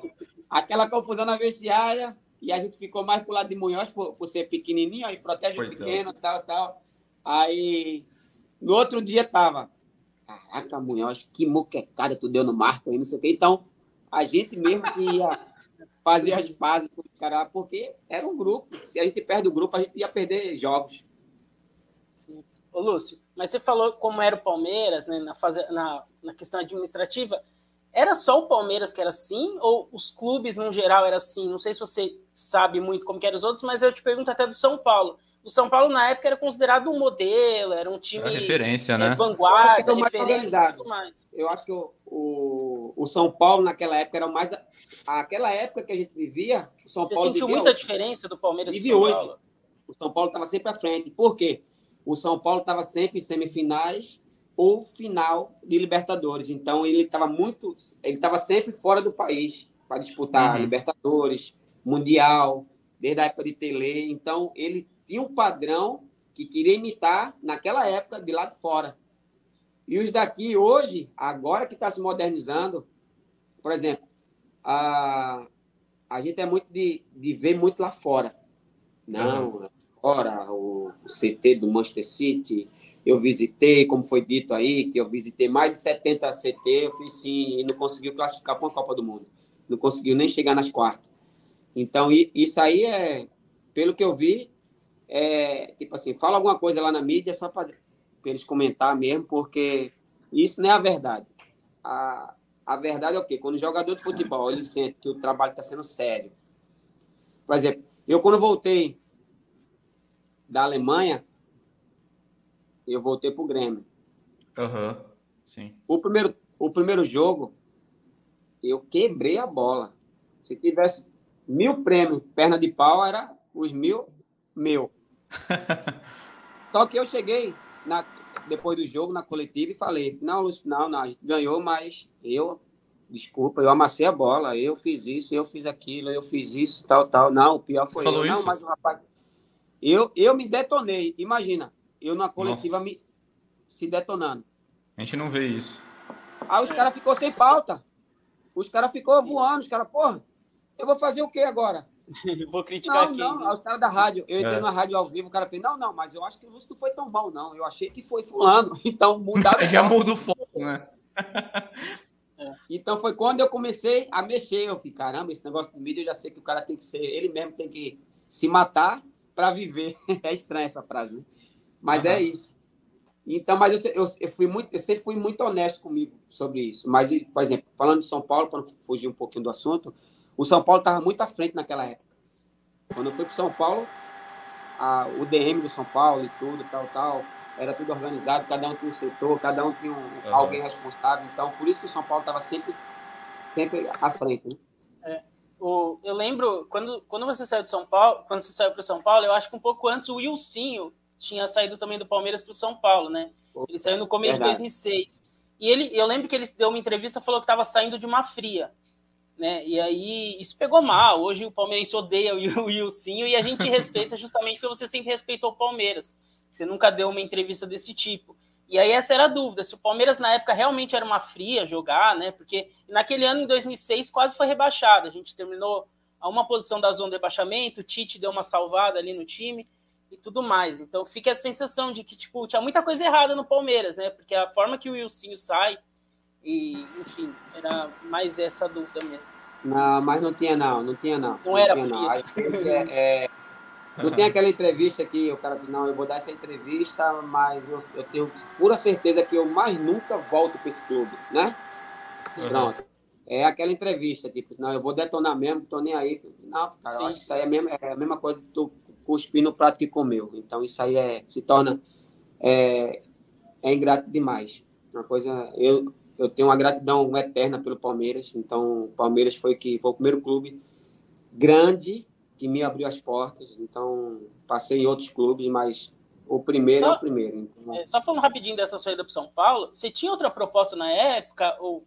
aquela confusão na vestiária, e a gente ficou mais pro lado de Munhoz por, por ser pequenininho, aí protege o Coitado. pequeno, tal, tal. Aí, no outro dia tava, caraca, Munhoz, que moquecada tu deu no Marco aí, não sei o quê. Então, a gente mesmo que ia fazer as bases com os caras, porque era um grupo. Se a gente perde o grupo, a gente ia perder jogos. Sim. Ô, Lúcio, mas você falou como era o Palmeiras, né, na, fase, na, na questão administrativa. Era só o Palmeiras que era assim, ou os clubes no geral era assim? Não sei se você sabe muito como que eram os outros, mas eu te pergunto até do São Paulo. O São Paulo, na época, era considerado um modelo, era um time Era referência, é, né? Eu acho vanguarda, que era o mais e organizado. tudo mais. Eu acho que o, o, o São Paulo, naquela época, era o mais. Aquela época que a gente vivia, o São Você Paulo sentiu vivia muita diferença do Palmeiras pro Vive São hoje. Paulo? o São Paulo estava sempre à frente. Por quê? O São Paulo estava sempre em semifinais ou final de Libertadores. Então ele estava muito, ele estava sempre fora do país para disputar Uhum. Libertadores, Mundial, desde a época de Tele. Então ele tinha um padrão que queria imitar naquela época de lá de fora. E os daqui hoje, agora que está se modernizando, por exemplo, a, a gente é muito de, de ver muito lá fora. Não, fora o, CT do Manchester City, eu visitei, como foi dito aí, que eu visitei mais de 70 CT, eu fiz sim, e não conseguiu classificar para uma Copa do Mundo. Não conseguiu nem chegar nas quartas. Então, isso aí é, pelo que eu vi, é tipo assim, fala alguma coisa lá na mídia só para eles comentar mesmo, porque isso não é a verdade. A, a verdade é o quê? Quando o jogador de futebol ele sente que o trabalho está sendo sério. Por exemplo, eu quando voltei da Alemanha, eu voltei pro Grêmio. Aham, sim. O primeiro, o primeiro jogo, eu quebrei a bola. Se tivesse mil prêmios, perna de pau, era os mil meu. *laughs* Só que eu cheguei na, depois do jogo na coletiva e falei: não, Lúcio, não, não, a gente ganhou, mas eu, desculpa, eu amassei a bola, eu fiz isso, eu fiz aquilo, eu fiz isso, tal, tal. Não, o pior foi Falou eu. isso? Não, mas o rapaz. Eu, eu me detonei. Imagina, eu na coletiva Nossa. me se detonando. A gente não vê isso. Aí os caras ficou sem pauta. Os caras ficou voando, os caras, porra, eu vou fazer o quê agora? *laughs* Vou criticar Não, aqui. não, aí os caras da rádio. Eu entrei É. na rádio ao vivo, o cara fez, não, não, mas eu acho que o Lúcio não foi tão bom, não. Eu achei que foi fulano. *laughs* Então mudaram. *laughs* Já muda o foco, né? Então foi quando eu comecei a mexer. Eu falei, caramba, esse negócio de mídia, eu já sei que o cara tem que ser, ele mesmo tem que se matar para viver. *laughs* É estranha essa frase, né? Mas é Aham. isso. Então, mas eu, eu, eu fui muito, eu sempre fui muito honesto comigo sobre isso. Mas, por exemplo, falando de São Paulo, para fugir um pouquinho do assunto, o São Paulo estava muito à frente naquela época. Quando eu fui para São Paulo, a, o DM do São Paulo e tudo, tal, tal, era tudo organizado, cada um tinha um setor, cada um tinha um, Aham. alguém responsável. Então, por isso que o São Paulo estava sempre, sempre à frente. Né? O, eu lembro, quando, quando você saiu de São Paulo, quando você saiu para São Paulo, eu acho que um pouco antes o Wilsinho tinha saído também do Palmeiras para o São Paulo, né? Ele saiu no começo Verdade. de 2006. E ele, eu lembro que ele deu uma entrevista falou que estava saindo de uma fria. Né? E aí isso pegou mal. Hoje o Palmeirense odeia o Wilsinho e a gente *laughs* respeita justamente porque você sempre respeitou o Palmeiras. Você nunca deu uma entrevista desse tipo. E aí essa era a dúvida, se o Palmeiras na época realmente era uma fria jogar, né? Porque naquele ano, em 2006, quase foi rebaixado. A gente terminou a uma posição da zona de rebaixamento, o Tite deu uma salvada ali no time e tudo mais. Então fica a sensação de que tipo tinha muita coisa errada no Palmeiras, né? Porque a forma que o Wilsinho sai e, enfim, era mais essa dúvida mesmo. Não, mas não tinha não, não tinha não. Não era tinha, não. é- é- não tem aquela entrevista que o cara diz, não, eu vou dar essa entrevista, mas eu, eu tenho pura certeza que eu mais nunca volto para esse clube, né? Uhum. Pronto. É aquela entrevista, tipo, não, eu vou detonar mesmo, tô nem aí. Não, cara, Sim. eu acho que isso aí é, mesmo, é a mesma coisa que tu cuspir no prato que comeu. Então isso aí é, se torna é, é ingrato demais. Uma coisa, eu, eu tenho uma gratidão eterna pelo Palmeiras. Então, o Palmeiras foi que foi o primeiro clube grande que me abriu as portas. Então, passei em outros clubes, mas o primeiro Só- é o primeiro. Então, É, só falando rapidinho dessa saída para São Paulo, você tinha outra proposta na época ou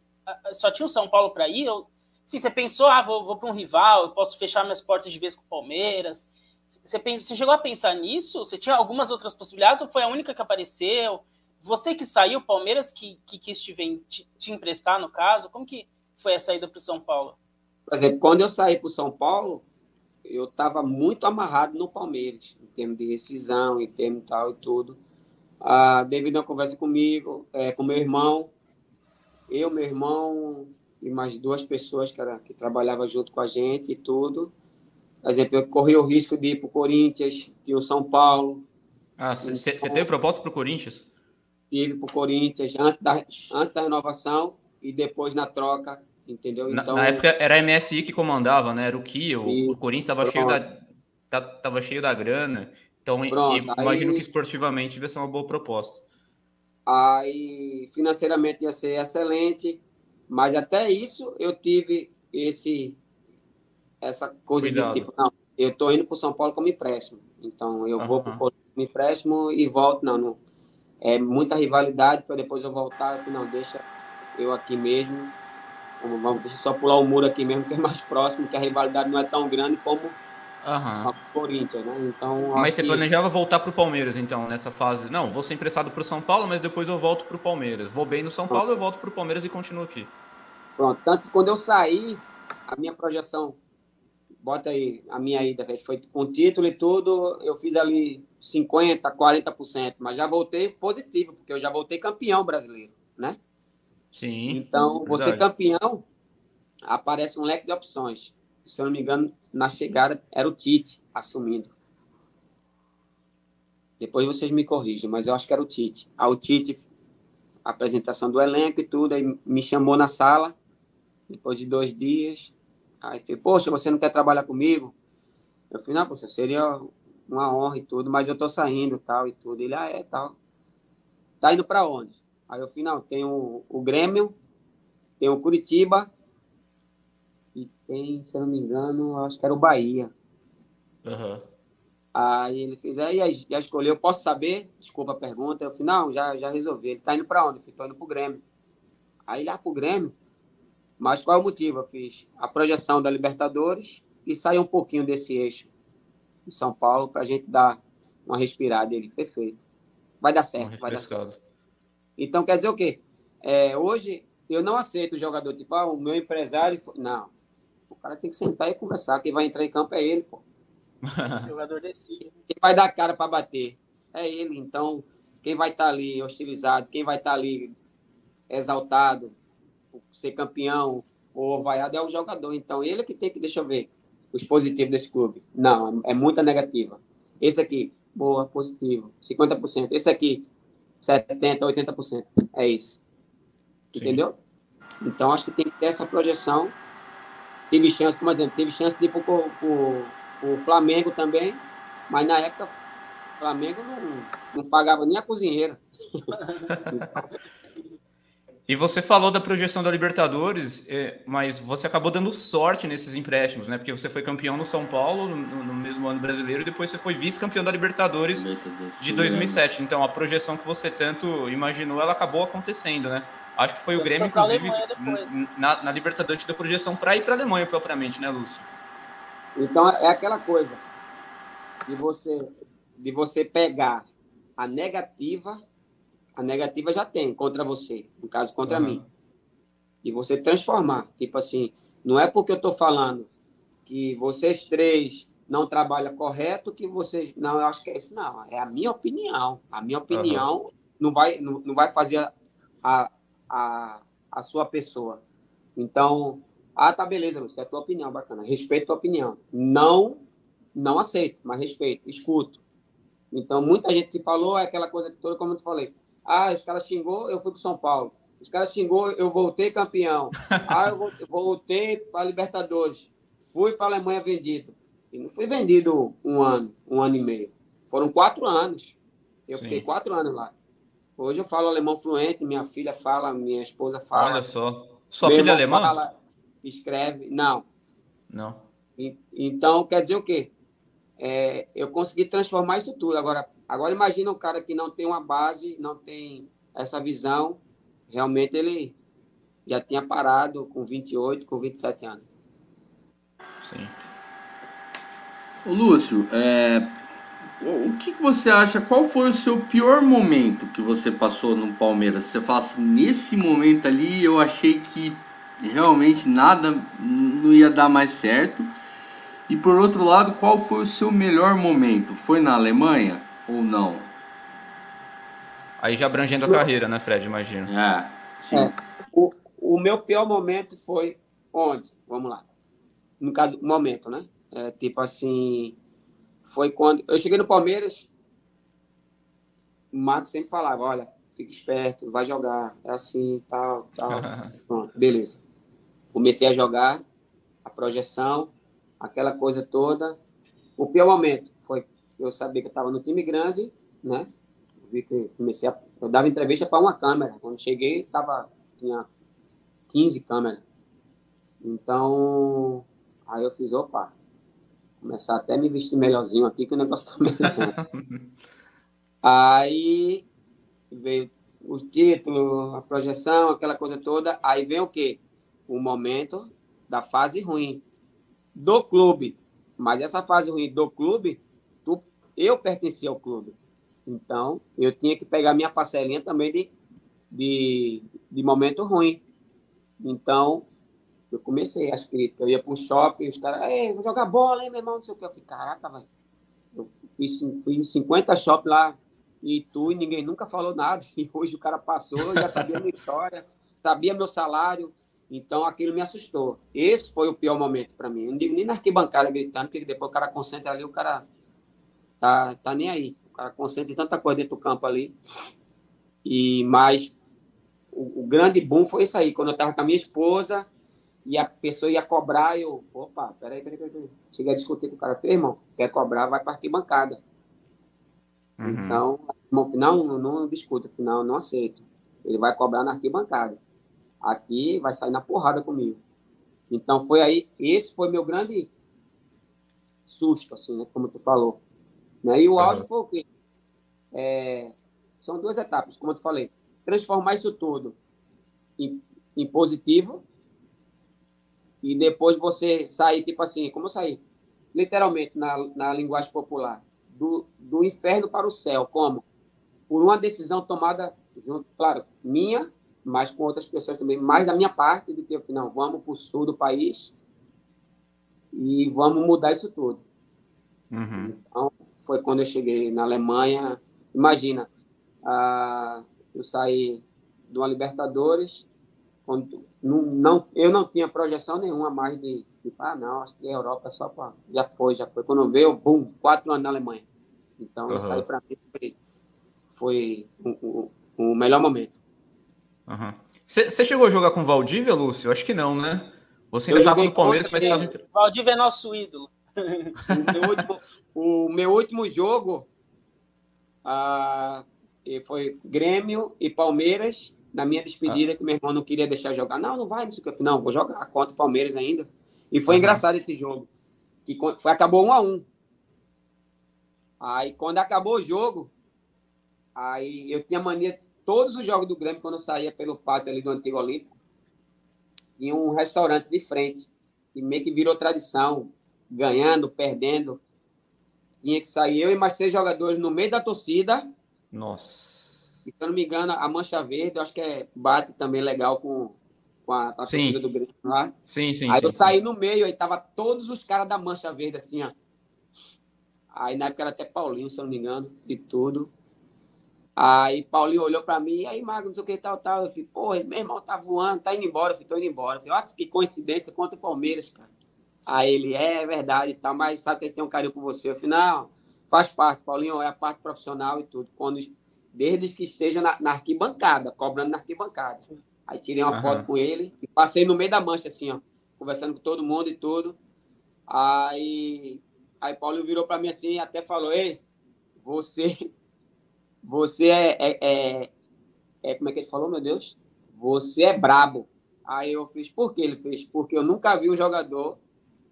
só tinha o São Paulo para ir? Ou sim, você pensou, ah, vou, vou para um rival, eu posso fechar minhas portas de vez com o Palmeiras? Você, pensou, você chegou a pensar nisso? Você tinha algumas outras possibilidades ou foi a única que apareceu? você que saiu, Palmeiras que, que quis te, te, te emprestar, no caso, como que foi a saída para o São Paulo? Por exemplo, quando eu saí para o São Paulo, eu estava muito amarrado no Palmeiras, em termos de rescisão, em termos tal e tudo. Ah, devido a uma conversa comigo, é, com meu irmão, eu, meu irmão e mais duas pessoas que, era, que trabalhavam junto com a gente e tudo. Por exemplo, eu corri o risco de ir para o Corinthians, e o São Paulo. Ah, você teve proposta para o Corinthians? Tive para o Corinthians antes da, antes da renovação e depois na troca, entendeu? Então, na, na época era a MSI que comandava, né? Era o que o, Corinthians estava cheio da tava cheio da grana. Então, Pronto, imagino aí, que esportivamente devia ser uma boa proposta. Aí, financeiramente ia ser excelente, mas até isso eu tive esse essa coisa Cuidado. de tipo, não, eu tô indo para São Paulo como empréstimo. Então, eu uhum. vou para o empréstimo e volto. Não, não. É muita rivalidade para depois eu voltar. Eu, não, deixa eu aqui mesmo. Vamos, vamos, deixa eu só pular o muro aqui mesmo, que é mais próximo, que a rivalidade não é tão grande como Corinthians, né? Então, mas você que... planejava voltar para o Palmeiras, então, nessa fase? Não, vou ser emprestado para o São Paulo, mas depois eu volto para o Palmeiras. Vou bem no São Paulo, eu volto para o Palmeiras e continuo aqui. Pronto, tanto que quando eu saí, a minha projeção, bota aí a minha ida, foi com título e tudo, eu fiz ali 50%, 40%, mas já voltei positivo, porque eu já voltei campeão brasileiro, né? Sim. Então, verdade. você campeão, aparece um leque de opções se eu não me engano, na chegada era o Tite assumindo. Depois vocês me corrigem, mas eu acho que era o Tite. Aí o Tite, apresentação do elenco e tudo, aí me chamou na sala, depois de dois dias. Aí falei, poxa, você não quer trabalhar comigo? Eu falei, não, poxa, seria uma honra e tudo, mas eu tô saindo tal e tudo. Ele, ah, é, tal. Tá indo para onde? Aí eu falei, não, tem o, o Grêmio, tem o Curitiba tem, se eu não me engano, acho que era o Bahia. Uhum. Aí ele fez, aí já escolheu, posso saber? Desculpa a pergunta. Eu falei, não, já, já resolvi. Ele tá indo para onde? Eu falei, tô indo pro Grêmio. Aí lá pro Grêmio, mas qual é o motivo? Eu fiz a projeção da Libertadores e sair um pouquinho desse eixo de São Paulo para a gente dar uma respirada. Ele, perfeito. Vai dar certo, vai dar certo. Então, quer dizer o quê? É, hoje, eu não aceito o jogador tipo, ah, o meu empresário... Não, o cara tem que sentar e conversar. Quem vai entrar em campo é ele, pô. *laughs* o jogador decide. Quem vai dar cara para bater é ele. Então, quem vai estar tá ali hostilizado, quem vai estar tá ali exaltado, ser campeão ou vaiado é o jogador. Então, ele é que tem que, deixa eu ver, os positivos desse clube. Não, é muita negativa. Esse aqui, boa, positivo, 50%. Esse aqui, 70%, 80%. É isso. Entendeu? Então, acho que tem que ter essa projeção Teve chance, como exemplo, teve chance de ir para o Flamengo também, mas na época o Flamengo não, não pagava nem a cozinheira. E você falou da projeção da Libertadores, é, mas você acabou dando sorte nesses empréstimos, né? Porque você foi campeão no São Paulo no, no mesmo ano brasileiro e depois você foi vice-campeão da Libertadores de 2007. Então a projeção que você tanto imaginou, ela acabou acontecendo, né? Acho que foi o Grêmio, inclusive, na, na Libertadores da projeção para ir para a Alemanha propriamente, né, Lúcio? Então é aquela coisa de você de você pegar a negativa, a negativa já tem contra você, no caso contra uhum. mim, e você transformar, tipo assim, não é porque eu estou falando que vocês três não trabalham correto que vocês não, eu acho que é isso, não, é a minha opinião, a minha opinião uhum. não vai não, não vai fazer a, a, a sua pessoa. Então, ah, tá, beleza, Lúcio, é a tua opinião, bacana. Respeito a tua opinião. Não, não aceito, mas respeito, escuto. Então, muita gente se falou, é aquela coisa que toda, como eu te falei. Ah, os caras xingou, eu fui para São Paulo. Os caras xingou, eu voltei campeão. *laughs* Ah, eu voltei para Libertadores. Fui para a Alemanha vendido. E não fui vendido um ano, um ano e meio. Foram quatro anos. Eu Sim. fiquei quatro anos lá. Hoje eu falo alemão fluente, minha filha fala, minha esposa fala. Olha só. Sua filha é alemã? Fala, escreve. Não. Não. E, então, quer dizer o quê? É, eu consegui transformar isso tudo. Agora, agora imagina um cara que não tem uma base, não tem essa visão. Realmente ele já tinha parado com 28, com 27 anos. Sim. Ô Lúcio, é, o que, que você acha? Qual foi o seu pior momento que você passou no Palmeiras? Você fala assim, nesse momento ali eu achei que realmente nada não ia dar mais certo. E por outro lado, qual foi o seu melhor momento? Foi na Alemanha ou não? Aí já abrangendo a carreira, né, Fred? Imagino. É, sim. É, o, o meu pior momento foi onde? Vamos lá. No caso, momento, né? É, tipo assim, foi quando eu cheguei no Palmeiras, o Marcos sempre falava, olha, fica esperto, vai jogar, é assim, tal, tal. *laughs* Pronto, beleza. Comecei a jogar, a projeção, aquela coisa toda. O pior momento foi eu sabia que eu estava no time grande, né? vi que comecei a eu dava entrevista para uma câmera. Quando cheguei, tava tinha 15 câmeras. Então, aí eu fiz, opa, começar até a me vestir melhorzinho aqui, que o negócio tá melhor. *laughs* aí veio o título, a projeção, aquela coisa toda. Aí vem o quê? O momento da fase ruim do clube. Mas essa fase ruim do clube, tu, eu pertencia ao clube. Então, eu tinha que pegar minha parcelinha também de, de, de momento ruim. Então, eu comecei as críticas. Eu ia para um shopping, os caras, ei, vou jogar bola, hein, meu irmão, não sei o que. Eu falei, caraca, velho. Eu fiz, fui em 50 shopping lá e tu e ninguém nunca falou nada. *laughs* E hoje o cara passou, já sabia a minha história, sabia meu salário. Então aquilo me assustou. Esse foi o pior momento para mim. Eu não digo nem na arquibancada gritando, porque depois o cara concentra ali, o cara tá, tá nem aí. O cara concentra tanta coisa dentro do campo ali. E mas o, o grande boom foi isso aí, quando eu tava com a minha esposa, e a pessoa ia cobrar, eu, opa, peraí, peraí, peraí. Cheguei a discutir com o cara, irmão, quer cobrar, vai para arquibancada. Uhum. Então, no final, não, não discuto, no final, não aceito. Ele vai cobrar na arquibancada. Aqui vai sair na porrada comigo. Então, foi aí, esse foi meu grande susto, assim, né, como tu falou. Né? E o áudio foi o quê? É, são duas etapas, como eu te falei. Transformar isso tudo em, em positivo e depois você sair, tipo assim, como eu saí? Literalmente, na, na linguagem popular, do, do inferno para o céu. Como? Por uma decisão tomada junto, claro, minha, mas com outras pessoas também, mais da minha parte, do que, não, vamos para o sul do país e vamos mudar isso tudo. Uhum. Então, foi quando eu cheguei na Alemanha. Imagina, ah, eu saí de uma Libertadores, quando não, não, eu não tinha projeção nenhuma mais de, de ah, não, acho que a Europa é só para. Já foi, já foi. Quando veio, bum, quatro anos na Alemanha. Então, uhum. isso aí para mim foi, foi o, o, o melhor momento. Você uhum. chegou a jogar com Valdívia, Lúcio? Acho que não, né? Você ainda estava no Palmeiras, mas estava. Valdívia é nosso ídolo. o, meu último, o meu último jogo ah, foi Grêmio e Palmeiras na minha despedida, ah. que meu irmão não queria deixar jogar. Não, não vai, não sei o que. Não, vou jogar contra o Palmeiras ainda. E foi uhum. engraçado esse jogo. Que foi, acabou um a um. Aí, quando acabou o jogo, aí eu tinha mania, todos os jogos do Grêmio, quando eu saía pelo pátio ali do Antigo Olímpico, tinha um restaurante de frente, que meio que virou tradição, ganhando, perdendo. Tinha que sair eu e mais três jogadores no meio da torcida. Nossa se eu não me engano, a Mancha Verde, eu acho que é, bate também legal com, com a, torcida do Grêmio lá. Sim, sim. Aí sim, eu saí sim. no meio, aí tava todos os caras da Mancha Verde, assim, ó. Aí na época era até Paulinho, se eu não me engano, de tudo. Aí Paulinho olhou pra mim, e aí, Mago, não sei o que, tal, tal. Eu falei, porra, meu irmão tá voando, tá indo embora. Eu falei, tô indo embora. Eu falei, olha que coincidência contra o Palmeiras, cara. Aí ele, é, é verdade e tal, mas sabe que ele tem um carinho por você. Eu falei, não, faz parte, Paulinho, é a parte profissional e tudo. Quando desde que esteja na, na arquibancada, cobrando na arquibancada. Aí tirei uma uhum. foto com ele e passei no meio da mancha, assim, ó, conversando com todo mundo e tudo. Aí, aí Paulo virou para mim assim e até falou: Ei, você, *laughs* você é, é, é, é, Como é que ele falou, meu Deus? Você é brabo. Aí eu fiz, por que ele fez? Porque eu nunca vi um jogador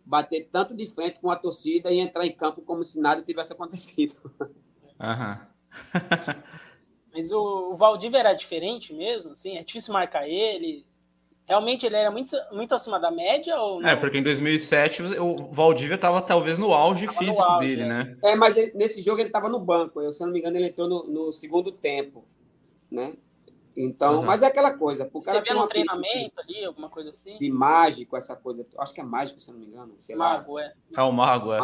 bater tanto de frente com a torcida e entrar em campo como se nada tivesse *laughs* acontecido. Aham. *laughs* Mas o, o Valdívia era diferente mesmo, assim? É difícil marcar ele? Realmente ele era muito, muito acima da média ou não? É, porque em 2007 o Valdívia estava talvez no auge tava físico no auge, dele, é. né? É, mas ele, nesse jogo ele estava no banco. Eu, se não me engano, ele entrou no, no segundo tempo, né? Então, uhum. mas é aquela coisa. Cara Você vê um treinamento ali, alguma coisa assim? De mágico, essa coisa. Acho que é mágico, se não me engano. Sei mago, lá. é. É o mago, é.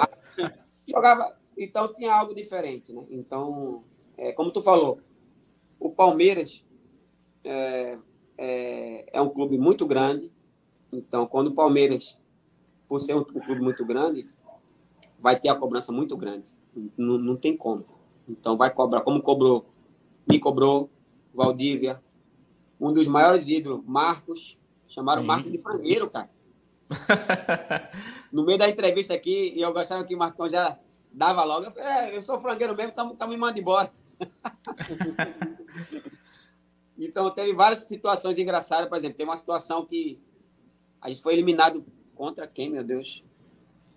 Jogava. Então tinha algo diferente, né? Então, é, como tu falou, o Palmeiras é, é, é um clube muito grande. Então, quando o Palmeiras, por ser um, um clube muito grande, vai ter a cobrança muito grande. Não, não tem como. Então, vai cobrar, como cobrou, me cobrou, Valdívia, um dos maiores ídolos, Marcos, chamaram Sim. Marcos de frangueiro, cara. *laughs* no meio da entrevista aqui, e eu gostava que o Marcão já dava logo. Eu falei, é, eu sou frangueiro mesmo, então tá me mandando embora. Então, teve várias situações engraçadas. Por exemplo, tem uma situação que a gente foi eliminado contra quem, meu Deus?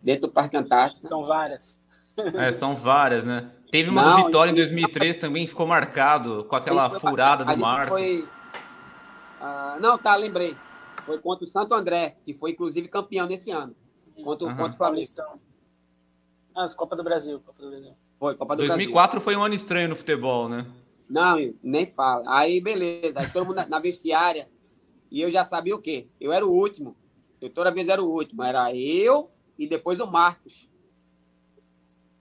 Dentro do Parque Antártico. São várias. É, são várias, né? Teve uma não, vitória em 2003 também, ficou marcado com aquela foi, furada do Marcos. Foi, uh, não, tá, lembrei. Foi contra o Santo André, que foi inclusive campeão nesse ano. Contra, uhum. contra o Flamengo. Ah, Copa do Brasil. Copa do Brasil. Foi, Copa do 2004 Brasil. foi um ano estranho no futebol, né? Não, nem fala. Aí, beleza. Aí todo mundo na, vestiária. E eu já sabia o quê? Eu era o último. Eu toda vez era o último. Era eu e depois o Marcos.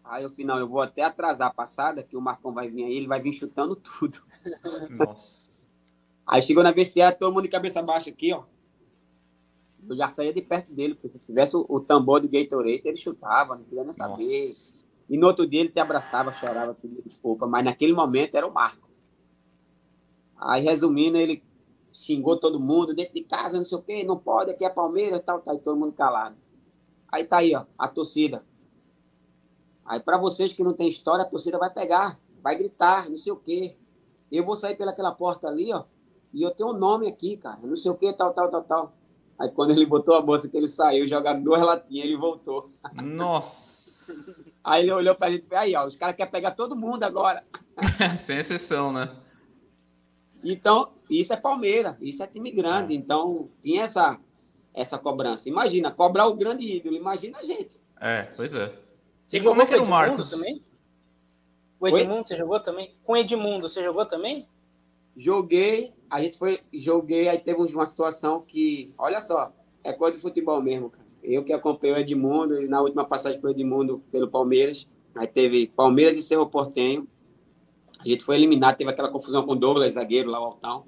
Aí eu falei, não, eu vou até atrasar a passada, que o Marcão vai vir aí, ele vai vir chutando tudo. Nossa. *laughs* Aí chegou na vestiária, todo mundo de cabeça baixa aqui, ó. Eu já saía de perto dele, porque se tivesse o, o tambor do Gatorade, ele chutava, não queria nem saber. Nossa. E no outro dia ele te abraçava, chorava, pedia desculpa, mas naquele momento era o Marco. Aí, resumindo, ele xingou todo mundo dentro de casa, não sei o quê, não pode, aqui é Palmeiras, tal, tal, e todo mundo calado. Aí tá aí, ó, a torcida. Aí, para vocês que não tem história, a torcida vai pegar, vai gritar, não sei o quê. Eu vou sair pelaquela porta ali, ó, e eu tenho um nome aqui, cara, não sei o quê, tal, tal, tal, tal. Aí, quando ele botou a bolsa que ele saiu, jogaram duas latinhas, ele voltou. Nossa! Aí ele olhou pra gente e falou, aí, ó, os caras querem pegar todo mundo agora. *laughs* Sem exceção, né? Então, isso é Palmeiras, isso é time grande. É. Então, tinha essa, essa cobrança. Imagina, cobrar o grande ídolo, imagina a gente. É, pois é. Você e como é que era o Marcos? Também? O Edmundo, Oi? você jogou também? Com o Edmundo, você jogou também? Joguei, a gente foi, joguei, aí teve uma situação que, olha só, é coisa de futebol mesmo, cara. Eu que acompanhei o Edmundo, e na última passagem para o Edmundo pelo Palmeiras, aí teve Palmeiras e Cerro Portenho. A gente foi eliminado, teve aquela confusão com o Douglas, zagueiro lá, o Altão.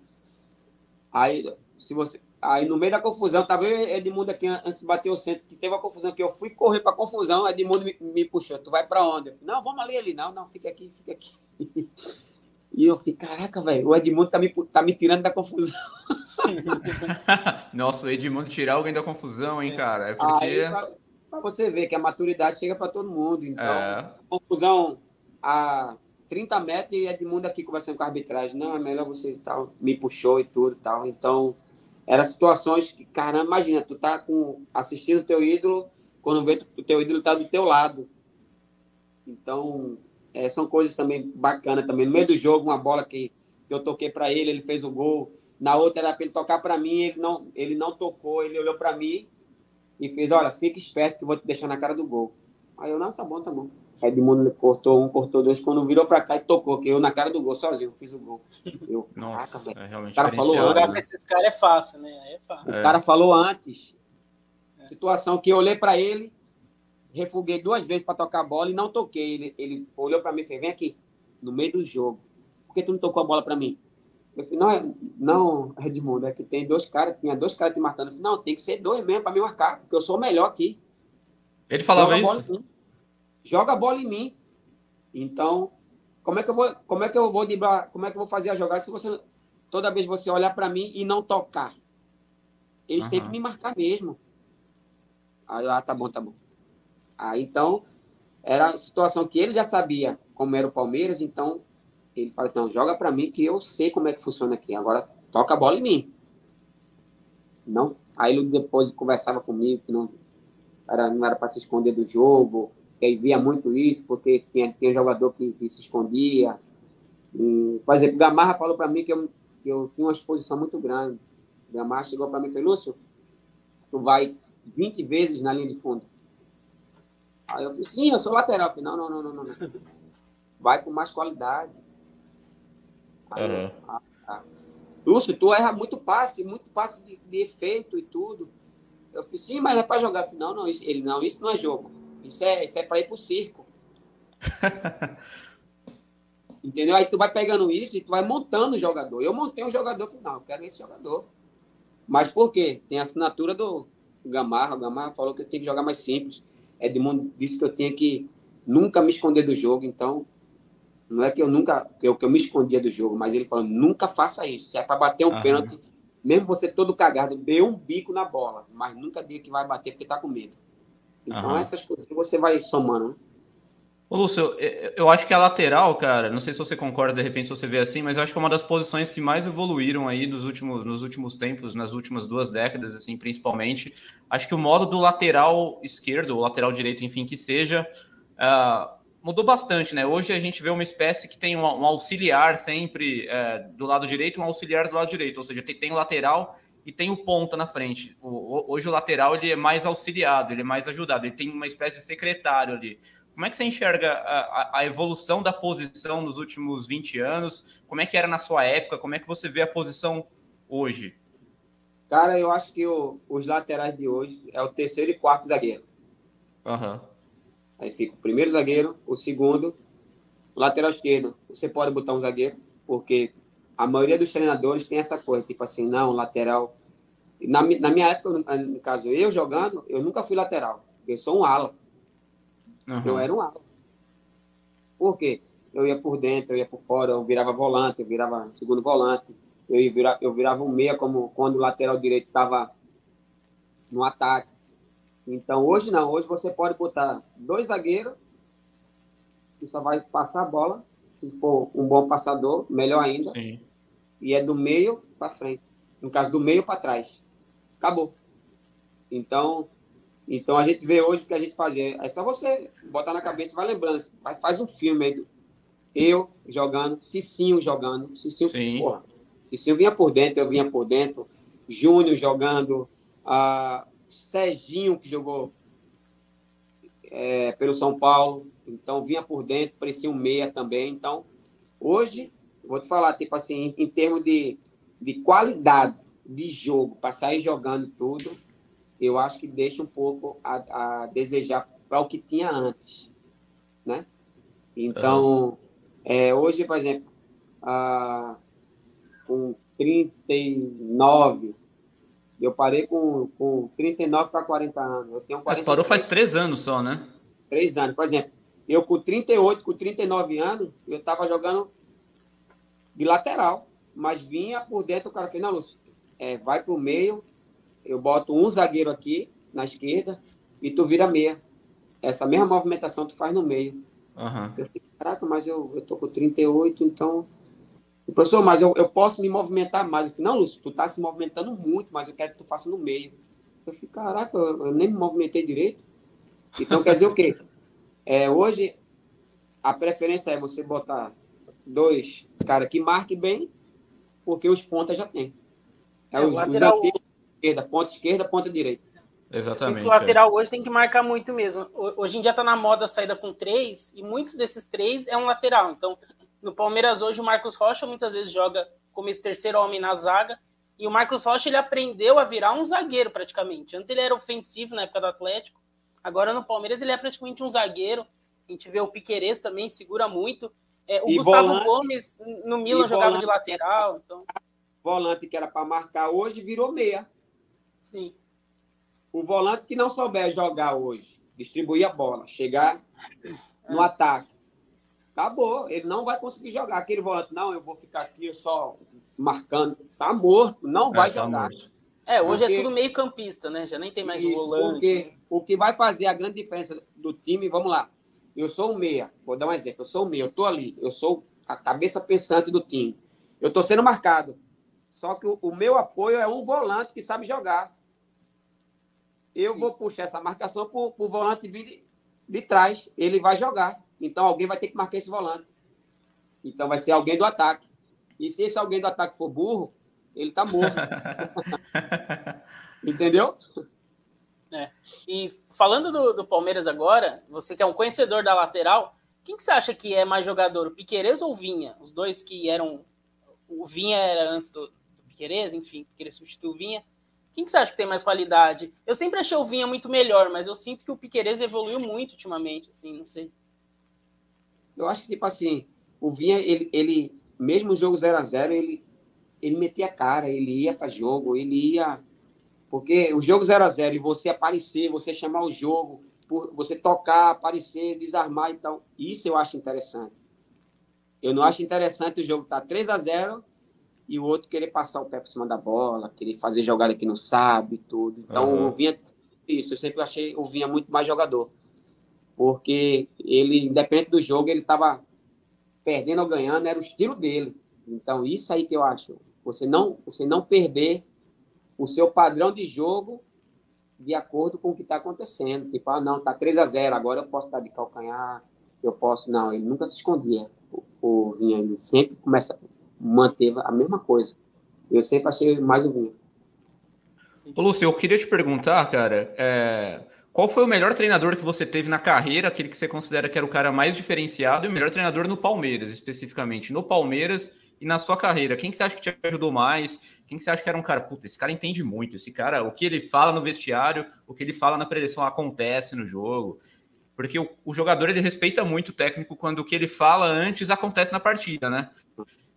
Aí, se você, aí no meio da confusão, tava eu Edmundo aqui antes de bater o centro, que teve uma confusão que eu fui correr para confusão, Edmundo me, me, puxou, tu vai para onde? Eu falei, não, vamos ali, ali. Não, não, fica aqui, fica aqui. *laughs* E eu falei, caraca, velho, o Edmundo tá me, tá me tirando da confusão. *laughs* Nossa, o Edmundo tirar alguém da confusão, hein, cara? É porque. Aí, pra, pra você ver que a maturidade chega para todo mundo. Então, é. confusão a 30 metros e Edmundo aqui conversando com a arbitragem. Não, é melhor você tal. Me puxou e tudo tal. Então, eram situações que, caramba, imagina, tu tá com, assistindo o teu ídolo, quando vê o teu ídolo tá do teu lado. Então, é, são coisas também bacanas também. No meio do jogo, uma bola que, que eu toquei para ele, ele fez o gol. Na outra era para ele tocar para mim, ele não, ele não tocou, ele olhou para mim e fez, olha, fica esperto que eu vou te deixar na cara do gol. Aí eu, não, tá bom, tá bom. Aí Edmundo cortou um, cortou dois, quando virou para cá e tocou, que eu na cara do gol, sozinho, fiz o gol. Eu, Nossa, caraca, é realmente o cara falou antes. Né? esses caras é fácil, né? É fácil. O é. cara falou antes. Situação que eu olhei para ele, refuguei duas vezes para tocar a bola e não toquei. Ele, ele olhou para mim e fez: vem aqui, no meio do jogo. Por que tu não tocou a bola para mim? Eu falei: não, é, não, Edmundo, é que tem dois caras, tinha dois caras te marcando. Eu falei: não, tem que ser dois mesmo para me marcar, porque eu sou o melhor aqui. Ele falava Joga isso? Joga a bola em mim. Então, como é que eu vou, como é que eu vou driblar, como é que eu vou fazer a jogada se você toda vez você olhar para mim e não tocar? Eles uhum. têm que me marcar mesmo. Aí, ah, tá bom, tá bom. Aí, então, era a situação que ele já sabia como era o Palmeiras, então ele falou, então, joga para mim que eu sei como é que funciona aqui. Agora, toca a bola em mim. Não, aí ele depois conversava comigo que não era, não era para se esconder do jogo, que ele via muito isso, porque tinha, tinha jogador que, que se escondia. E, por exemplo, Gamarra falou para mim que eu, que eu tinha uma exposição muito grande. Gamarra chegou para mim e falou, Lúcio, tu vai 20 vezes na linha de fundo. Aí eu disse, sim, eu sou lateral. falei, não, não, não, não, não. Vai com mais qualidade. Aí, uhum. ah, ah. Lúcio, tu erra muito passe, muito passe de, de efeito e tudo. Eu falei, sim, mas é para jogar. Falei, não, não, isso, ele, não, isso não é jogo. Isso é, isso é para ir pro circo. *laughs* Entendeu? Aí tu vai pegando isso e tu vai montando o jogador. Eu montei um jogador final, eu quero esse jogador. Mas por quê? Tem a assinatura do Gamarra. O Gamarra falou que eu tenho que jogar mais simples. Edmundo disse que eu tinha que nunca me esconder do jogo. Então, não é que eu nunca que eu, que eu me escondia do jogo, mas ele falou: nunca faça isso. Se é para bater um Aham. pênalti, mesmo você todo cagado, dê um bico na bola, mas nunca diga que vai bater porque tá com medo. Então, Aham. essas coisas você vai somando, né? Ô, Lúcio, eu acho que a lateral, cara, não sei se você concorda, de repente, se você vê assim, mas eu acho que é uma das posições que mais evoluíram aí nos últimos, nos últimos tempos, nas últimas duas décadas, assim, principalmente. Acho que o modo do lateral esquerdo, ou lateral direito, enfim, que seja, uh, mudou bastante, né? Hoje a gente vê uma espécie que tem um, um auxiliar sempre uh, do lado direito, um auxiliar do lado direito, ou seja, tem, tem o lateral e tem o ponta na frente. O, hoje o lateral ele é mais auxiliado, ele é mais ajudado, ele tem uma espécie de secretário ali. Como é que você enxerga a, a, evolução da posição nos últimos 20 anos? Como é que era na sua época? Como é que você vê a posição hoje? Cara, eu acho que o, os laterais de hoje é o terceiro e quarto zagueiro. Uhum. Aí fica o primeiro zagueiro, o segundo, o lateral esquerdo. Você pode botar um zagueiro, porque a maioria dos treinadores tem essa coisa, tipo assim, não, lateral. Na, na minha época, no caso, eu jogando, eu nunca fui lateral. Eu sou um ala. Uhum. Eu era um ala. Por quê? Eu ia por dentro, eu ia por fora, eu virava volante, eu virava segundo volante, eu, ia virar, eu virava um meia como quando o lateral direito estava no ataque. Então, hoje não. Hoje você pode botar dois zagueiros que só vai passar a bola. Se for um bom passador, melhor ainda. Sim. E é do meio para frente. No caso, do meio para trás. Acabou. Então, então a gente vê hoje o que a gente fazia. É só você botar na cabeça, vai lembrando, vai, faz um filme aí. Eu jogando, Cicinho jogando, Cicinho, Sim. porra, Cicinho vinha por dentro, eu vinha por dentro, Júnior jogando, a Serginho que jogou é, pelo São Paulo, então vinha por dentro, parecia um meia também. Então, hoje, vou te falar, tipo assim, em, em termos de, de qualidade de jogo, para sair jogando tudo, eu acho que deixa um pouco a, a desejar para o que tinha antes, né? Então, é, hoje, por exemplo, a, com 39, eu parei com, com 39 para 40 anos. Eu tenho 40 Mas parou faz três anos só, né? Três anos. Por exemplo, eu com 38, com 39 anos, eu estava jogando de lateral, mas vinha por dentro, o cara fez, não, Lúcio, é, vai para o meio, eu boto um zagueiro aqui na esquerda e tu vira meia. Essa mesma movimentação tu faz no meio. Uhum. Eu fico, caraca, mas eu, eu tô com 38, então. Professor, mas eu, eu posso me movimentar mais. Eu falei, não, Lúcio, tu tá se movimentando muito, mas eu quero que tu faça no meio. Eu falei, caraca, eu, eu nem me movimentei direito. Então quer dizer o quê? É, hoje a preferência é você botar dois caras que marquem bem, porque os pontas já tem. É, é os, os esquerda, ponta esquerda, ponta direita. Exatamente. o lateral é. hoje tem que marcar muito mesmo. Hoje em dia tá na moda a saída com três, e muitos desses três é um lateral. Então, no Palmeiras hoje, o Marcos Rocha muitas vezes joga como esse terceiro homem na zaga. E o Marcos Rocha ele aprendeu a virar um zagueiro praticamente. Antes ele era ofensivo na época do Atlético. Agora no Palmeiras ele é praticamente um zagueiro. A gente vê o Piquerez também, segura muito. É, o e Gustavo volante, Gomes no Milan jogava de lateral. Então... Volante que era para marcar hoje virou meia. Sim. O volante que não souber jogar hoje, distribuir a bola, chegar no é. ataque, acabou. Ele não vai conseguir jogar. Aquele volante, não, eu vou ficar aqui só marcando. Tá morto, não vai é, tá jogar. Morto. É, hoje é porque, é tudo meio campista, né? Já nem tem mais isso, volante. Porque o que vai fazer a grande diferença do time, vamos lá. Eu sou o meia, vou dar um exemplo. Eu sou o meia, eu tô ali, eu sou a cabeça pensante do time. Eu tô sendo marcado. Só que o, o meu apoio é um volante que sabe jogar. Eu Sim. vou puxar essa marcação para o volante vir de, de trás. Ele vai jogar. Então alguém vai ter que marcar esse volante. Então vai ser alguém do ataque. E se esse alguém do ataque for burro, Ele tá morto. *laughs* Entendeu? É. E falando do, do, Palmeiras agora, você que é um conhecedor da lateral, quem que você acha que é mais jogador, o Piquerez ou o Vinha? Os dois que eram. O Vinha era antes do Piquerez, enfim, Piquerez substituiu o Vinha. Quem que você acha que tem mais qualidade? Eu sempre achei o Vinha muito melhor, mas eu sinto que o Piquerez evoluiu muito ultimamente, assim, não sei. Eu acho que, tipo assim, o Vinha, ele, ele mesmo o jogo 0 a 0 ele, ele metia a cara, ele ia para jogo, ele ia. Porque o jogo 0 a 0 e você aparecer, você chamar o jogo, você tocar, aparecer, desarmar, então, isso eu acho interessante. Eu não acho interessante o jogo estar tá 3 a 0 e o outro querer passar o pé por cima da bola, querer fazer jogada que não sabe, tudo. Então, uhum. o Vinha, isso, eu sempre achei o Vinha muito mais jogador. Porque ele, independente do jogo, ele estava perdendo ou ganhando, era o estilo dele. Então, isso aí que eu acho. Você não, você não perder o seu padrão de jogo de acordo com o que está acontecendo. Tipo, ah, não, tá 3 a 0 agora eu posso estar de calcanhar, eu posso. Não, ele nunca se escondia. O, o Vinha, ele sempre começa manteve a mesma coisa. Eu sempre achei mais o Vinha. Ô, Lúcio, eu queria te perguntar, cara, é, qual foi o melhor treinador que você teve na carreira, aquele que você considera que era o cara mais diferenciado e o melhor treinador no Palmeiras, especificamente? No Palmeiras e na sua carreira, quem que você acha que te ajudou mais? Quem que você acha que era um cara, puta, esse cara entende muito, esse cara, o que ele fala no vestiário, o que ele fala na preleção acontece no jogo. Porque o, o jogador, ele respeita muito o técnico quando o que ele fala antes acontece na partida, né?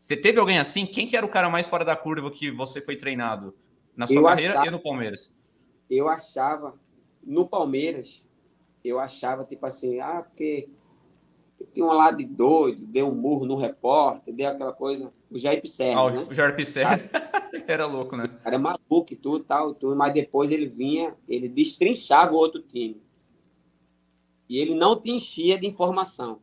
Você teve alguém assim? Quem que era o cara mais fora da curva que você foi treinado na sua eu carreira achava, e no Palmeiras? Eu achava, no Palmeiras, eu achava tipo assim, ah, porque tinha um lado de doido, deu um murro no repórter, deu aquela coisa, o Jair Pisserra, ah, né? O Jair Pisserra *laughs* era louco, né? Era maluco e tudo, tal, tudo, mas depois ele vinha, ele destrinchava o outro time. E ele não te enchia de informação.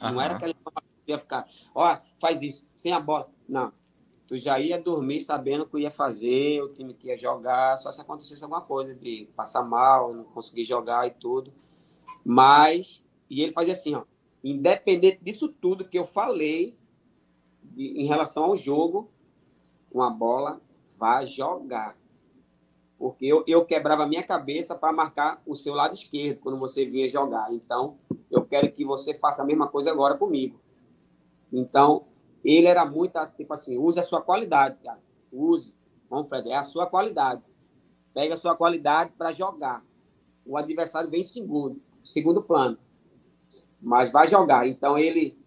Não era aquela informação ia ficar, ó, faz isso, sem a bola. Não. Tu já ia dormir sabendo o que ia fazer, o time que ia jogar, só se acontecesse alguma coisa de passar mal, não conseguir jogar e tudo. Mas, e ele fazia assim, ó, independente disso tudo que eu falei de, em relação ao jogo, uma bola vai jogar. Porque eu, eu quebrava a minha cabeça para marcar o seu lado esquerdo quando você vinha jogar. Então, eu quero que você faça a mesma coisa agora comigo. Então, ele era muito, tipo assim, use a sua qualidade, cara. Use. Vamos, Fred, é a sua qualidade. Pega a sua qualidade para jogar. O adversário vem em segundo, segundo plano. Mas vai jogar. Então, ele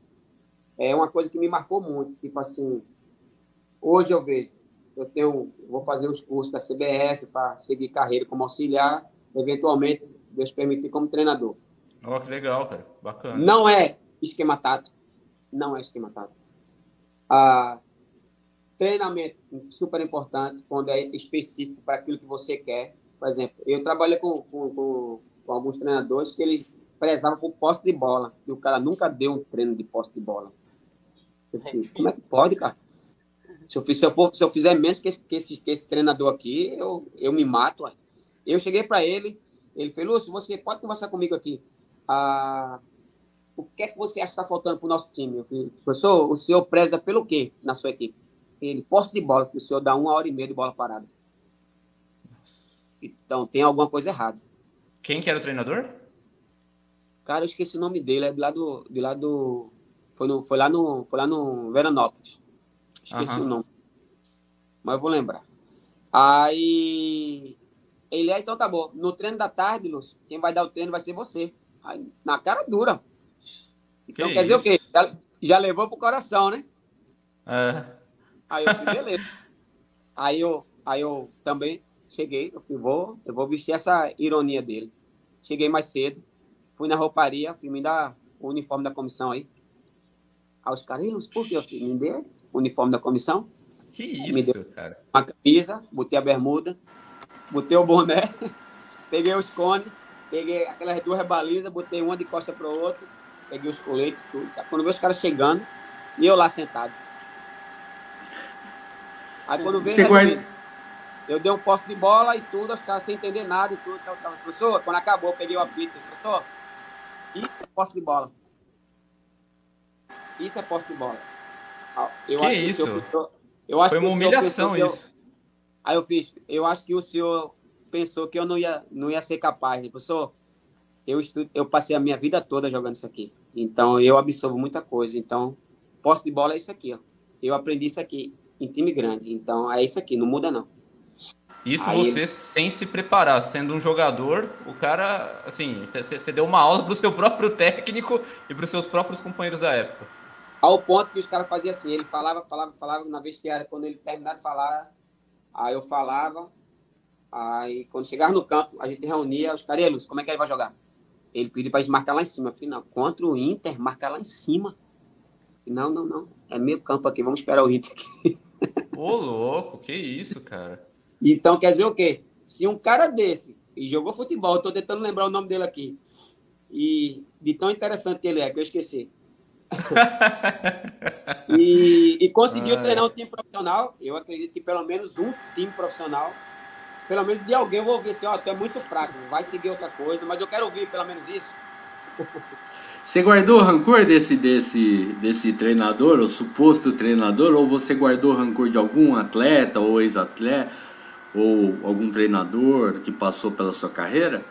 é uma coisa que me marcou muito. Tipo assim, hoje eu vejo, eu tenho, vou fazer os cursos da CBF para seguir carreira como auxiliar, eventualmente, Deus permitir, como treinador. Oh, que legal, cara. Bacana. Não é esquema tático não é esquema tático. Ah, treinamento super importante quando é específico para aquilo que você quer. Por exemplo, eu trabalhei com, com, com, com alguns treinadores que ele prezava por posse de bola e o cara nunca deu um treino de posse de bola. como é que pode, cara? Se eu, se eu, for, se eu fizer menos que esse, que esse, que esse treinador aqui, eu, eu me mato. Eu cheguei para ele, ele falou, Lúcio, você pode conversar comigo aqui. Ah, o que é que você acha que está faltando para o nosso time, meu filho? Professor, o senhor preza pelo quê na sua equipe? Ele, posse de bola, o senhor dá uma hora e meia de bola parada. Então, tem alguma coisa errada. Quem que era o treinador? Cara, eu esqueci o nome dele, é do lado, do lado foi, no, foi lá no, foi lá no Veranópolis. Esqueci uhum. o nome. Mas eu vou lembrar. Aí, ele é, então tá bom. No treino da tarde, Lúcio, quem vai dar o treino vai ser você. Aí, na cara dura. Então que quer dizer o quê? Já, já levou pro coração, né? É. Aí eu fui, beleza. aí eu, aí eu também cheguei, eu fui, vou, eu vou vestir essa ironia dele. Cheguei mais cedo, fui na rouparia, fui me dar o uniforme da comissão aí. Aí os caras, por que eu fui? Me dê o uniforme da comissão. Que isso, me deu cara. Uma camisa, botei a bermuda, botei o boné, *laughs* peguei os cones, peguei aquelas duas balizas, botei uma de costa para o outro, peguei os coletes, tudo. Tá? Quando veio os caras chegando, e eu lá sentado. Aí quando veio, eu dei um posto de bola e tudo, os caras sem entender nada e tudo. Tal, tal. Professor, quando acabou, eu peguei o apito. Professor, isso é posto de bola. Isso é posto de bola. Eu que acho isso? Que o, senhor, Eu acho Foi uma humilhação que eu- isso. Aí eu fiz, eu acho que o senhor pensou que eu não ia, não ia ser capaz. Ele, Professor, eu, eu passei a minha vida toda jogando isso aqui. Então, eu absorvo muita coisa. Então, posse de bola é isso aqui, ó. Eu aprendi isso aqui em time grande. Então, é isso aqui, não muda não. Isso Aí você sem se preparar, sendo um jogador, o cara, assim, você- deu uma aula pro seu próprio técnico e pros seus próprios companheiros da época. Ao ponto que os caras faziam assim, ele falava, falava, falava, na vestiária, quando ele terminava de falar, aí eu falava, aí quando chegava no campo, a gente reunia, os caras, "E aí, Lúcio, como é que ele vai jogar? Ele pediu pra gente marcar lá em cima. Eu falei, não, contra o Inter, marcar lá em cima. Falei, Não, não, não, é meio campo aqui, vamos esperar o Inter aqui. *laughs* Ô, louco, que isso, cara. Então, quer dizer o quê? Se um cara desse, e jogou futebol, tô tentando lembrar o nome dele aqui, e de tão interessante que ele é, que eu esqueci. *laughs* e, e conseguiu Ah, treinar um time profissional, eu acredito que pelo menos um time profissional, pelo menos de alguém eu vou ouvir assim, ó, tu é muito fraco, vai seguir outra coisa, mas eu quero ouvir pelo menos isso. *laughs* Você guardou rancor desse, desse, desse treinador, ou suposto treinador, ou você guardou rancor de algum atleta ou ex-atleta, ou algum treinador que passou pela sua carreira?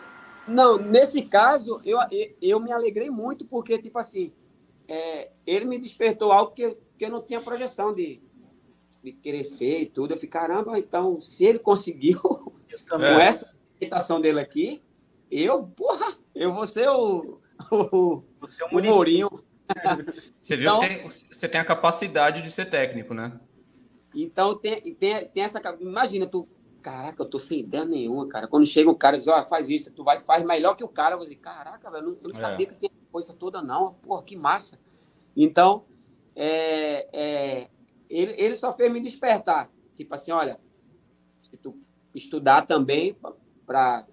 Não, nesse caso, eu, eu, me alegrei muito, porque, tipo assim, é, ele me despertou algo que, que eu não tinha projeção de, de crescer e tudo. Eu falei, caramba, então, se ele conseguiu com. É. essa aceitação dele aqui, eu, porra, eu vou ser o, o, O seu o. Mourinho. *laughs* Você viu Então- que tem- você tem a capacidade de ser técnico, né? Então, tem, tem, tem essa. Imagina, tu. Caraca, eu tô sem ideia nenhuma, cara. Quando chega o cara e diz, ó, faz isso, tu vai faz melhor que o cara. Eu vou dizer, caraca, velho, eu não, eu não É. sabia que tinha coisa toda, não. Porra, que massa. Então, é, é, ele, ele só fez me despertar. Tipo assim, olha, se tu estudar também para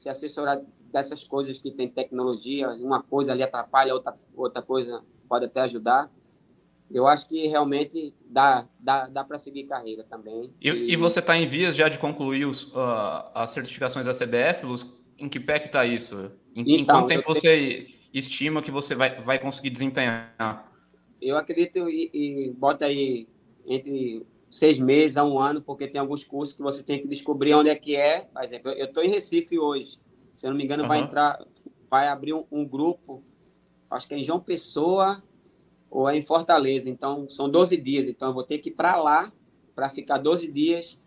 se assessorar dessas coisas que tem tecnologia, uma coisa ali atrapalha, outra, outra coisa pode até ajudar. Eu acho que realmente dá, dá, dá para seguir carreira também. E, e você está em vias já de concluir os, ah, as certificações da CBF, Luz? Em que pé que está isso? Em, em Então, quanto tempo você estima que você vai, vai conseguir desempenhar? Eu acredito e, e bota aí entre seis meses a um ano, porque tem alguns cursos que você tem que descobrir onde é que é. Por exemplo, eu estou em Recife hoje. Se eu não me engano, vai Aham. entrar, vai abrir um, um grupo, acho que é em João Pessoa ou é em Fortaleza. Então, são 12 dias. Então, eu vou ter que ir para lá para ficar 12 dias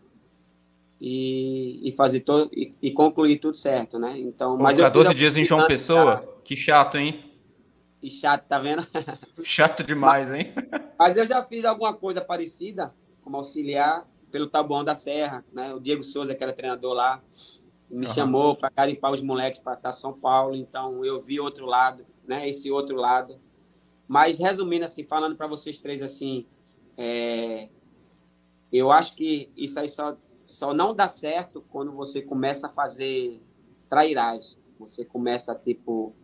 e, e fazer todo e, e concluir tudo certo, né? Então, Vou mas ficar eu fiz 12 a- dias em João Pessoa? Que chato, hein? E chato, tá vendo? *laughs* Chato demais, hein? *laughs* Mas eu já fiz alguma coisa parecida, como auxiliar, pelo Tabuão da Serra, né? O Diego Souza, que era treinador lá, me Aham. chamou para garimpar os moleques para estar São Paulo, então eu vi outro lado, né? Esse outro lado. Mas resumindo assim, falando para vocês três assim, é, eu acho que isso aí só, só não dá certo quando você começa a fazer trairagem. Você começa a, tipo,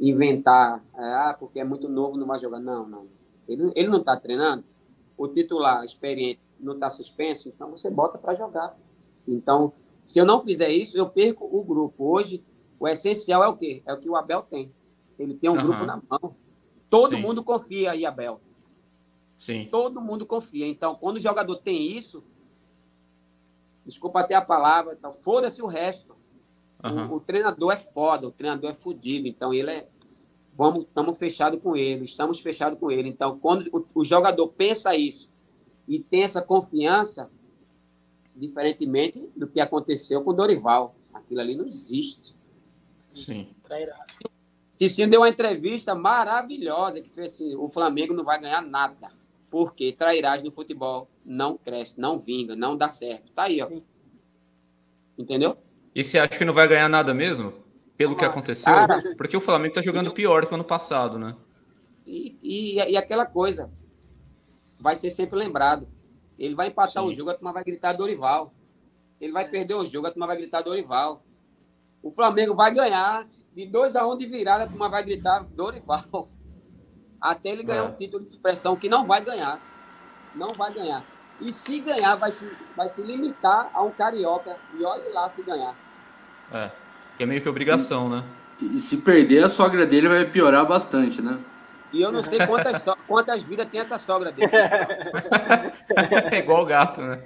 inventar, ah, porque é muito novo, não vai jogar. Não, não. Ele, ele não está treinando. O titular experiente não está suspenso, então você bota para jogar. Então, se eu não fizer isso, eu perco o grupo. Hoje, o essencial é o quê? É o que o Abel tem. Ele tem um Aham. grupo na mão. Todo Sim. mundo confia aí, Abel. Sim. Todo mundo confia. Então, quando o jogador tem isso, desculpa até a palavra, então, foda-se o resto. O- Aham. O, treinador é foda, o treinador é fudido, então ele é. Vamos, estamos fechados com ele, estamos fechados com ele. Então, quando o, o jogador pensa isso e tem essa confiança, diferentemente do que aconteceu com o Dorival, aquilo ali não existe. Sim. Trairá. Cicinho deu uma entrevista maravilhosa que fez assim, o Flamengo não vai ganhar nada. Porque trairagem no futebol não cresce, não vinga, não dá certo. Tá aí, ó. Sim. Entendeu? E você acha que não vai ganhar nada mesmo? Pelo que Ah, aconteceu? cara. Porque o Flamengo tá jogando pior que o ano passado, né? E, e, e aquela coisa, vai ser sempre lembrado. Ele vai empatar Sim. o jogo, a turma vai gritar Dorival. Ele vai perder o jogo, a turma vai gritar Dorival. O Flamengo vai ganhar de 2 a 1 um de virada, a turma vai gritar Dorival. *laughs* Até ele ganhar É. um título de expressão que não vai ganhar. Não vai ganhar. E se ganhar, vai se, vai se limitar a um carioca. E olhe lá se ganhar. É. Que é meio que obrigação, né? E se perder, a sogra dele vai piorar bastante, né? E eu não sei quantas, so- quantas vidas tem essa sogra dele. *laughs* é igual o gato, né?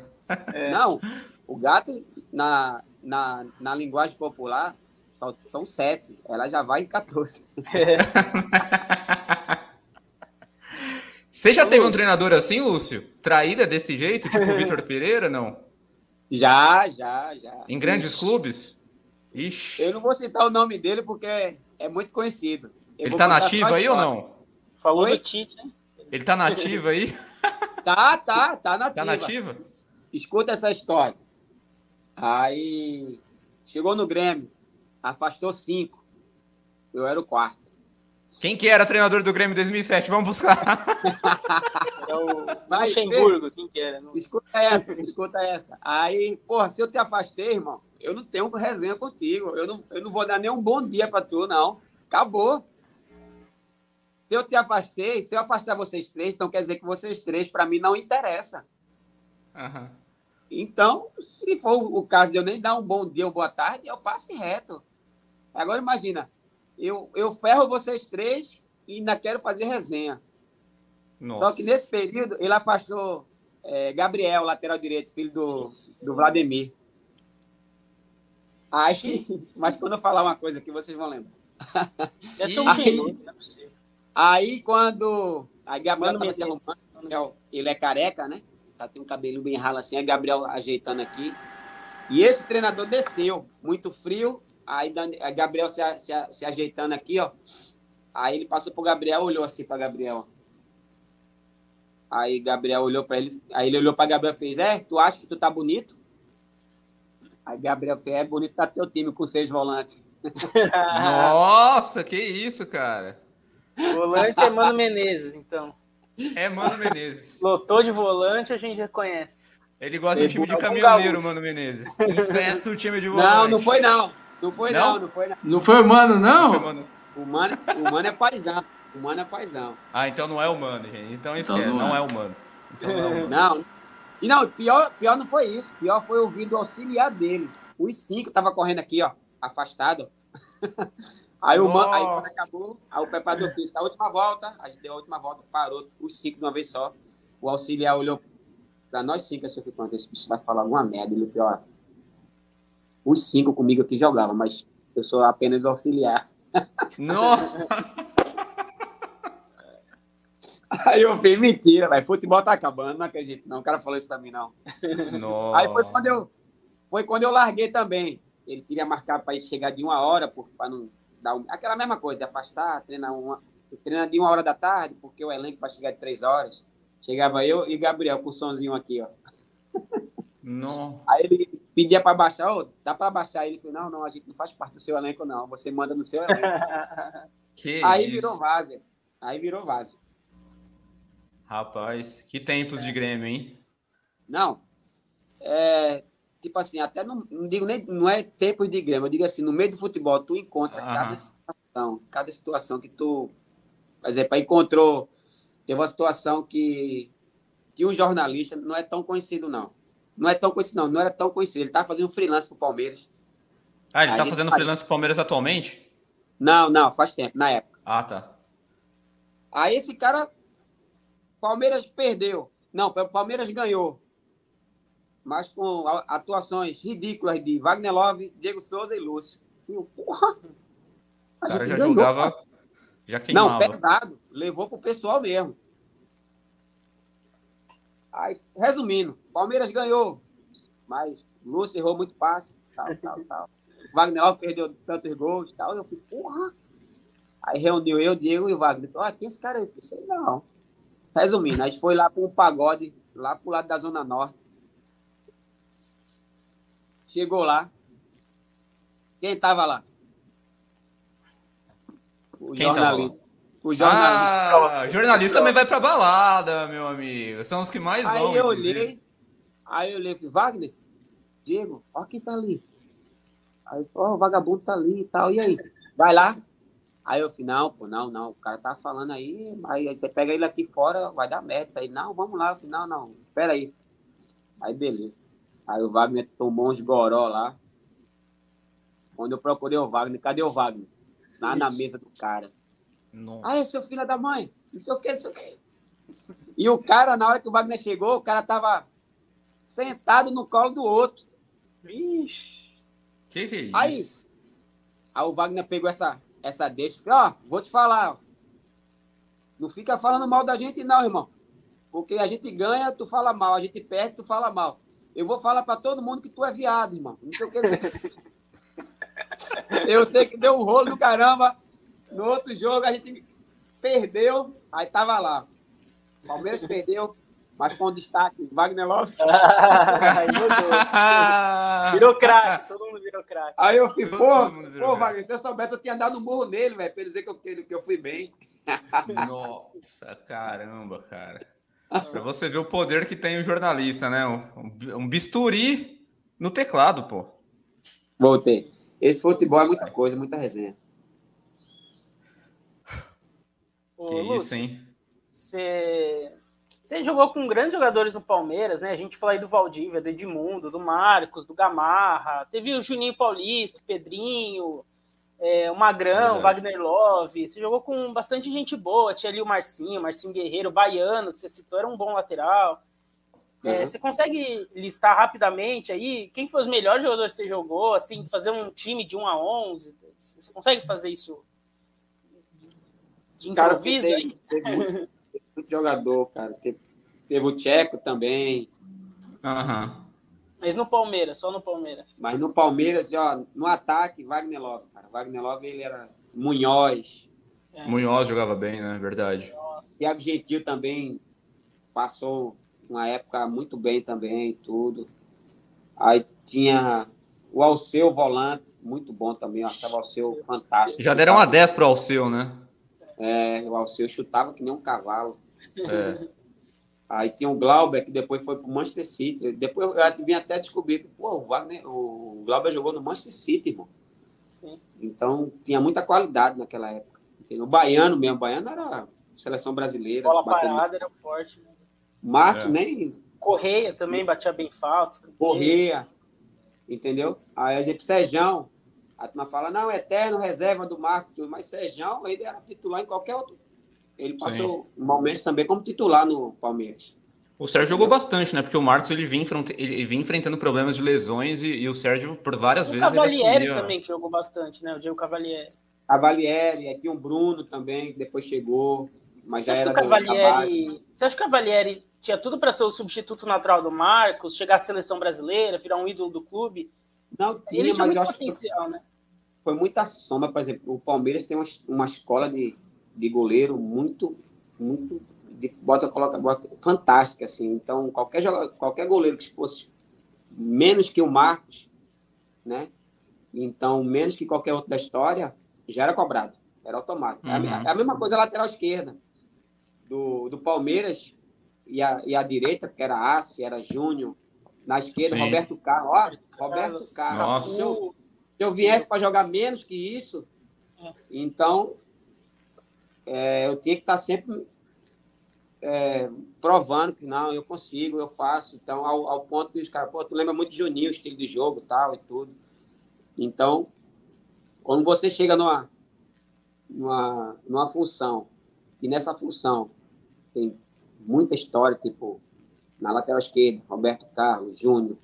É. Não, o gato, na, na, na linguagem popular, só são sete. Ela já vai em 14. *laughs* Você já teve um treinador assim, Lúcio? Traída desse jeito, tipo o *laughs* Vitor Pereira, não? Já, já, já. Em grandes Ixi. clubes? Ixi. Eu não vou citar o nome dele porque é muito conhecido. Eu Ele tá nativo aí ou não? Falou Oi? do Tite, né? Ele tá nativo aí? *laughs* Tá, tá, tá nativa. Tá nativa? Escuta essa história. Aí chegou no Grêmio, afastou cinco. Eu era o quarto. Quem que era treinador do Grêmio em 2007? Vamos buscar. *laughs* É o Luxemburgo, quem que era? Não... Escuta essa, escuta essa. Aí, porra, se eu te afastei, irmão, eu não tenho resenha contigo. Eu não, eu não vou dar nem um bom dia para tu, não. Acabou. Se eu te afastei, se eu afastar vocês três, então quer dizer que vocês três, para mim, não interessa. Uhum. Então, se for o caso de eu nem dar um bom dia ou boa tarde, eu passo reto. Agora imagina, eu, eu ferro vocês três e ainda quero fazer resenha. Nossa. Só que nesse período ele afastou é, Gabriel, lateral direito, filho do, do Vladimir. Aí, *laughs* mas quando eu falar uma coisa aqui, vocês vão lembrar. Deve ser um aí, não é possível. Aí quando a Gabriel estava se arrumando, ele é careca, né? Tá, tem um cabelinho bem ralo assim, a Gabriel ajeitando aqui. E esse treinador desceu, muito frio, Aí Gabriel se, se, se ajeitando aqui, ó. Aí ele passou pro Gabriel, olhou assim para Gabriel. Aí Gabriel olhou para ele, aí ele olhou para Gabriel e fez: "É, tu acha que tu tá bonito?" Aí Gabriel fez: "É bonito tá teu time com seis volantes." *laughs* Nossa, que isso, cara. Volante é Mano Menezes, então. É Mano Menezes. Lotou de volante, a gente já conhece. Ele gosta de time de caminhoneiro, Mano Menezes. Infesta o time de volante. Não, não foi não. Não foi não, não, não foi não. Não foi o Mano, não? não o, mano, o Mano é paizão. O Mano é paizão. Ah, então não é o Mano, gente. Então, então não, não, é. é. o Mano. Então não é o Mano. Não. E não, pior, pior não foi isso. Pior foi ouvir do auxiliar dele. Os cinco tava correndo aqui, ó, afastado. *laughs* Aí o Mano, aí quando acabou, aí o preparador fez a última volta, a gente deu a última volta, parou os cinco de uma vez só. O auxiliar olhou para nós cinco, assim, eu falei, esse bicho vai falar alguma merda. Ele, pior, os cinco comigo aqui jogavam, mas eu sou apenas auxiliar. Não! Aí eu falei, mentira, vai futebol tá acabando, não acredito, não. O cara falou isso pra mim, não. Nossa. Aí foi quando eu, foi quando eu larguei também. Ele queria marcar para chegar de uma hora, para não dar um, aquela mesma coisa, afastar, treinar uma, treinar de uma hora da tarde, porque o elenco vai chegar de três horas. Chegava eu e Gabriel com o sonzinho aqui, ó. Não. Aí ele pedia para baixar, oh, dá para baixar. Ele falou, não, não, a gente não faz parte do seu elenco, não. Você manda no seu elenco. *laughs* Aí isso? virou vaza. Aí virou vaza. Rapaz, que tempos de Grêmio, hein? Não. É, tipo assim, até não, não digo nem, não é tempos de Grêmio, eu digo assim, no meio do futebol, tu encontra cada situação, cada situação que tu, por exemplo, encontrou, teve uma situação que, que um jornalista não é tão conhecido, não não é tão conhecido, não. Não era tão conhecido. Ele estava fazendo freelance pro Palmeiras. Ah, ele está fazendo saiu. freelance pro Palmeiras atualmente? Não, não, faz tempo, na época. Ah, tá. Aí esse cara, Palmeiras perdeu. Não, o Palmeiras ganhou. Mas com atuações ridículas de Wagner Love, Diego Souza e Lúcio. porra! O cara já ganhou, jogava, cara. já queimava. Não, pesado. Levou pro pessoal mesmo. Aí, resumindo, Palmeiras ganhou, mas Lúcio errou muito passe, tal, tal, tal. Wagner perdeu tantos gols tal. Eu falei, porra. Aí reuniu eu, Diego e o Wagner. Falei, ah, quem é esse cara aí? Eu falei, não. Resumindo, a gente foi lá para um pagode, lá pro lado da Zona Norte. Chegou lá. Quem tava lá? O quem jornalista. O jornalista. Ah, jornalista também vai pra balada, meu amigo. São os que mais aí vão. Aí eu olhei, aí eu olhei falei, Wagner, Diego, olha quem tá ali. Aí, ó, o vagabundo tá ali e tal. E aí? Vai lá? Aí eu falei, não, pô, não, não. O cara tá falando aí, aí você pega ele aqui fora, vai dar merda. Aí, não, vamos lá. Eu falei, não, não, espera aí. Aí, beleza. Aí o Wagner tomou uns goró lá. Quando eu procurei o Wagner, cadê o Wagner? Lá na mesa do cara. Nossa. Ah, é seu filho da mãe. Não sei o que, não sei o que. E o cara, na hora que o Wagner chegou, o cara tava sentado no colo do outro. Vixe. Que que é isso? Aí, aí o Wagner pegou essa, essa deixa. Ó, vou te falar. ó. Não fica falando mal da gente, não, irmão. Porque a gente ganha, tu fala mal. A gente perde, tu fala mal. Eu vou falar pra todo mundo que tu é viado, irmão. Não sei o que. *laughs* Eu sei que deu um rolo do caramba. No outro jogo a gente perdeu, aí tava lá. Palmeiras perdeu, mas com destaque, Wagner Love. Aí mudou. Virou craque, todo mundo virou craque. Aí eu fui, pô, pô. Wagner, se eu soubesse, eu tinha dado um murro nele, velho, pra ele dizer que eu, que eu- que eu fui bem. Nossa, caramba, cara. Pra você ver o poder que tem o jornalista, né? Um, um bisturi no teclado, pô. Voltei. Esse futebol é muita coisa, muita resenha. Ô, Que Lúcio, isso, hein? Você, você jogou com grandes jogadores no Palmeiras, né? A gente falou aí do Valdívia, do Edmundo, do Marcos, do Gamarra. Teve o Juninho Paulista, o Pedrinho, é, o Magrão, o Wagner Love. Você jogou com bastante gente boa. Tinha ali o Marcinho, o Marcinho Guerreiro, o Baiano, que você citou, era um bom lateral. É, Uhum. Você consegue listar rapidamente aí quem foi os melhores jogadores que você jogou? Assim, fazer um time de 1 a 11? Você consegue fazer isso de Cara, improviso teve, teve muito, *laughs* teve muito jogador, cara. Teve, teve o Tcheco também. Aham. Mas no Palmeiras, só no Palmeiras. Mas no Palmeiras, ó, no ataque, Wagner Love, cara. Wagner Love, ele era Munhoz. É. Munhoz jogava bem, né? Verdade. Thiago Gentil também passou uma época muito bem também, tudo. Aí tinha o Alceu volante, muito bom também. Eu achava o Alceu fantástico. Já deram uma 10 pro Alceu, né? É, o Alceu chutava que nem um cavalo. É. Aí tinha o Glauber, que depois foi pro Manchester City. Depois eu vim até descobrir que, pô, o, Wagner, o Glauber jogou no Manchester City, irmão. Sim. Então, tinha muita qualidade naquela época. Entendeu? O Baiano mesmo, o Baiano era seleção brasileira. Bola batendo- parada era forte. Né? Marcos É. nem Correia também batia bem falta. Correia, entendeu? Aí a gente, Sejão, a turma fala, não, eterno reserva do Marcos, mas Sejão, ele era titular em qualquer outro. Ele passou momentos também como titular no Palmeiras. O Sérgio jogou bastante, né? Porque o Marcos ele vinha, ele vinha enfrentando problemas de lesões e, e o Sérgio, por várias O vezes, ele Cavalieri assumia... também, que jogou bastante, né? O Diego Cavalieri. Cavalieri, tinha o Bruno também, que depois chegou, mas Você já acha, que era o do, da base. Cavalieri, você acha que o Cavalieri tinha tudo para ser o substituto natural do Marcos, chegar à seleção brasileira, virar um ídolo do clube? Não Ele tinha, tinha mas muito eu acho que potencial, né? Foi muita sombra, por exemplo, o Palmeiras tem uma, uma escola de, de goleiro muito, muito, de, bota, coloca, bota, fantástica, assim. Então, qualquer, joga- qualquer goleiro que fosse menos que o Marcos, né? Então, menos que qualquer outro da história, já era cobrado, era automático. É Uhum. É a mesma coisa a lateral esquerda do, do Palmeiras e a, e a direita, que era Assi, era Júnior. Na esquerda, Sim. Roberto Carlos. Ó, Roberto Carlos. Nossa. Eu- se eu viesse para jogar menos que isso, então é, eu tinha que estar sempre é, provando que não, eu consigo, eu faço. Então, ao, ao ponto que os caras, pô, tu lembra muito de Juninho, o estilo de jogo tal e tudo. Então, quando você chega numa, numa, numa função, e nessa função tem muita história, tipo, na lateral esquerda, Roberto Carlos, Júnior,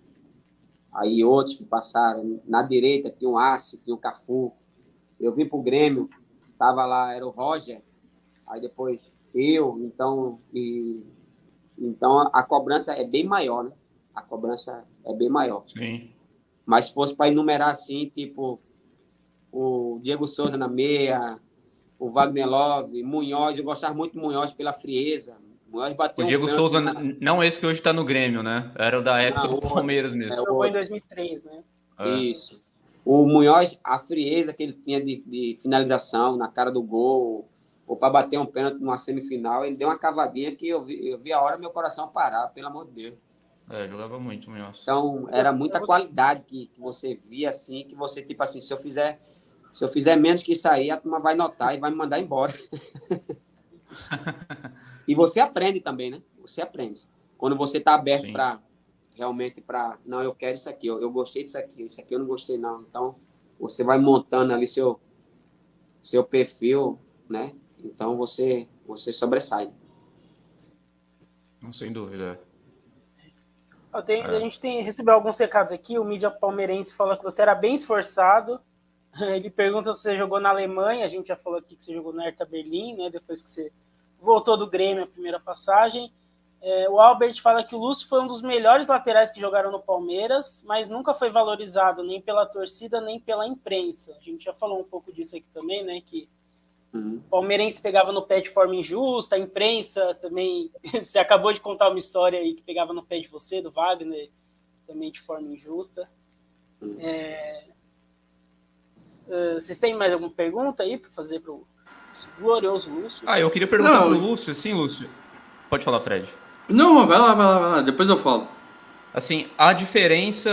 aí outros que passaram. Na direita tinha o Assi, tinha o Cafu. Eu vim pro Grêmio, tava lá, era o Roger, aí depois eu, então, e, então a, cobrança é bem maior, né? A cobrança é bem maior. Sim. Mas se fosse para enumerar assim, tipo, o Diego Souza na meia, o Wagner Love, Munhoz, eu gostava muito do Munhoz pela frieza. Munhoz bateu O um Diego pênalti Souza, na- não esse que hoje tá no Grêmio, né? Era o da época Não, do Palmeiras mesmo. é, Jogou em o- 2003, né? É. Isso. O Munhoz, a frieza que ele tinha de, de finalização na cara do gol, ou para bater um pênalti numa semifinal, ele deu uma cavadinha que eu vi, eu vi a hora meu coração parar, pelo amor de Deus. É, jogava muito, Munhoz. Então, era muita qualidade que, que você via assim, que você, tipo assim, se eu fizer, se eu fizer menos que isso aí, a turma vai notar e vai me mandar embora. *laughs* e você aprende também, né? Você aprende. Quando você está aberto para realmente para, não, eu quero isso aqui, eu, eu gostei disso aqui, isso aqui eu não gostei não. Então, você vai montando ali seu seu perfil, né? Então você você sobressai. Não, sem dúvida. Tem, é. A gente tem recebeu alguns recados aqui. O mídia palmeirense fala que você era bem esforçado. *laughs* Ele pergunta se você jogou na Alemanha. A gente já falou aqui que você jogou no Hertha Berlim, né? Depois que você voltou do Grêmio a primeira passagem. É, o Albert fala que o Lúcio foi um dos melhores laterais que jogaram no Palmeiras, mas nunca foi valorizado nem pela torcida nem pela imprensa. A gente já falou um pouco disso aqui também, né? Que uhum. o palmeirense pegava no pé de forma injusta, a imprensa também. *laughs* Você acabou de contar uma história aí que pegava no pé de você, do Wagner, também de forma injusta. Uhum. É... Uh, vocês têm mais alguma pergunta aí para fazer para o glorioso Lúcio? Ah, eu queria perguntar para o Lúcio, sim, Lúcio. Pode falar, Fred. Não, vai lá, vai lá, vai lá. Depois eu falo. Assim, a diferença.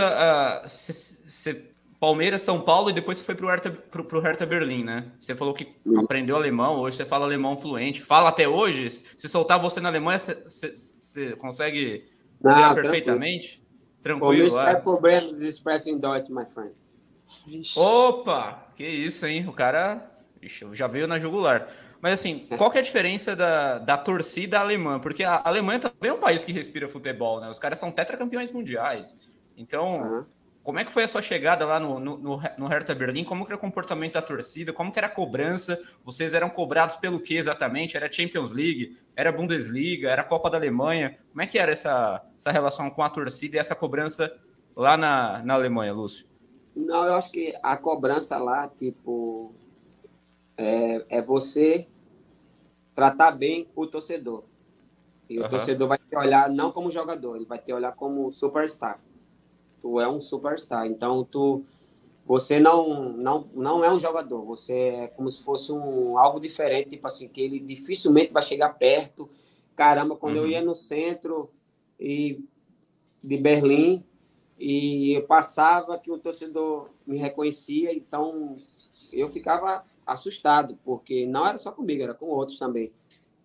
Uh, se, se, Palmeiras, São Paulo e depois você foi pro Hertha, pro, pro Hertha Berlim, né? Você falou que Isso. aprendeu alemão, hoje você fala alemão fluente. Fala até hoje? Se soltar você na Alemanha, você, você, você consegue Não, perfeitamente? Tranquilo. Tranquilo. É problemas expressing em Deutsch, my friend. Opa! Que isso, hein? O cara já veio na jugular. Mas assim, qual que é a diferença da, da torcida alemã? Porque a Alemanha também é um país que respira futebol, né? Os caras são tetracampeões mundiais. Então, uhum. como é que foi a sua chegada lá no, no, no Hertha Berlim? Como que era o comportamento da torcida? Como que era a cobrança? Vocês eram cobrados pelo que exatamente? Era Champions League? Era Bundesliga? Era Copa da Alemanha? Como é que era essa, essa relação com a torcida e essa cobrança lá na, na Alemanha, Lúcio? Não, eu acho que a cobrança lá, tipo, é, é você tratar bem o torcedor. E uhum. o torcedor vai te olhar não como jogador, ele vai te olhar como superstar. Tu é um superstar. Então, tu você não, não, não é um jogador, você é como se fosse um algo diferente, tipo assim, que ele dificilmente vai chegar perto. Caramba, quando uhum. eu ia no centro e de Berlim e eu passava que o torcedor me reconhecia, então eu ficava assustado, porque não era só comigo, era com outros também.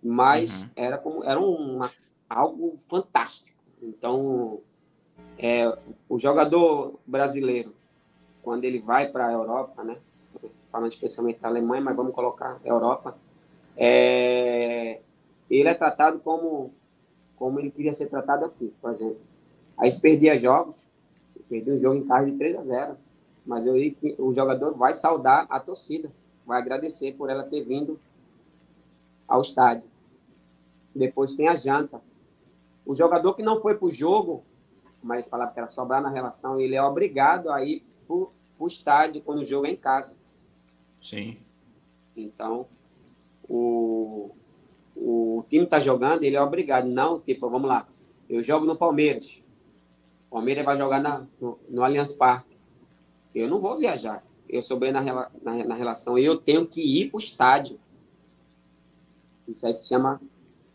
Mas uhum. era como era uma, algo fantástico. Então, é, o jogador brasileiro, quando ele vai para a Europa, né? Falando especialmente da Alemanha, mas vamos colocar Europa, é, ele é tratado como como ele queria ser tratado aqui, por exemplo. Aí perdia jogos, perdi um jogo em casa de 3 a 0, mas eu, o jogador vai saudar a torcida vai agradecer por ela ter vindo ao estádio. Depois tem a janta. O jogador que não foi para o jogo, mas falava que era sobrar na relação, ele é obrigado a ir para o estádio quando o jogo é em casa. Sim. Então, o, o time está jogando, ele é obrigado. Não, tipo, vamos lá, eu jogo no Palmeiras. O Palmeiras vai jogar na, no, no Allianz Parque. Eu não vou viajar eu sou bem na, na, na relação e eu tenho que ir para o estádio. Isso aí se chama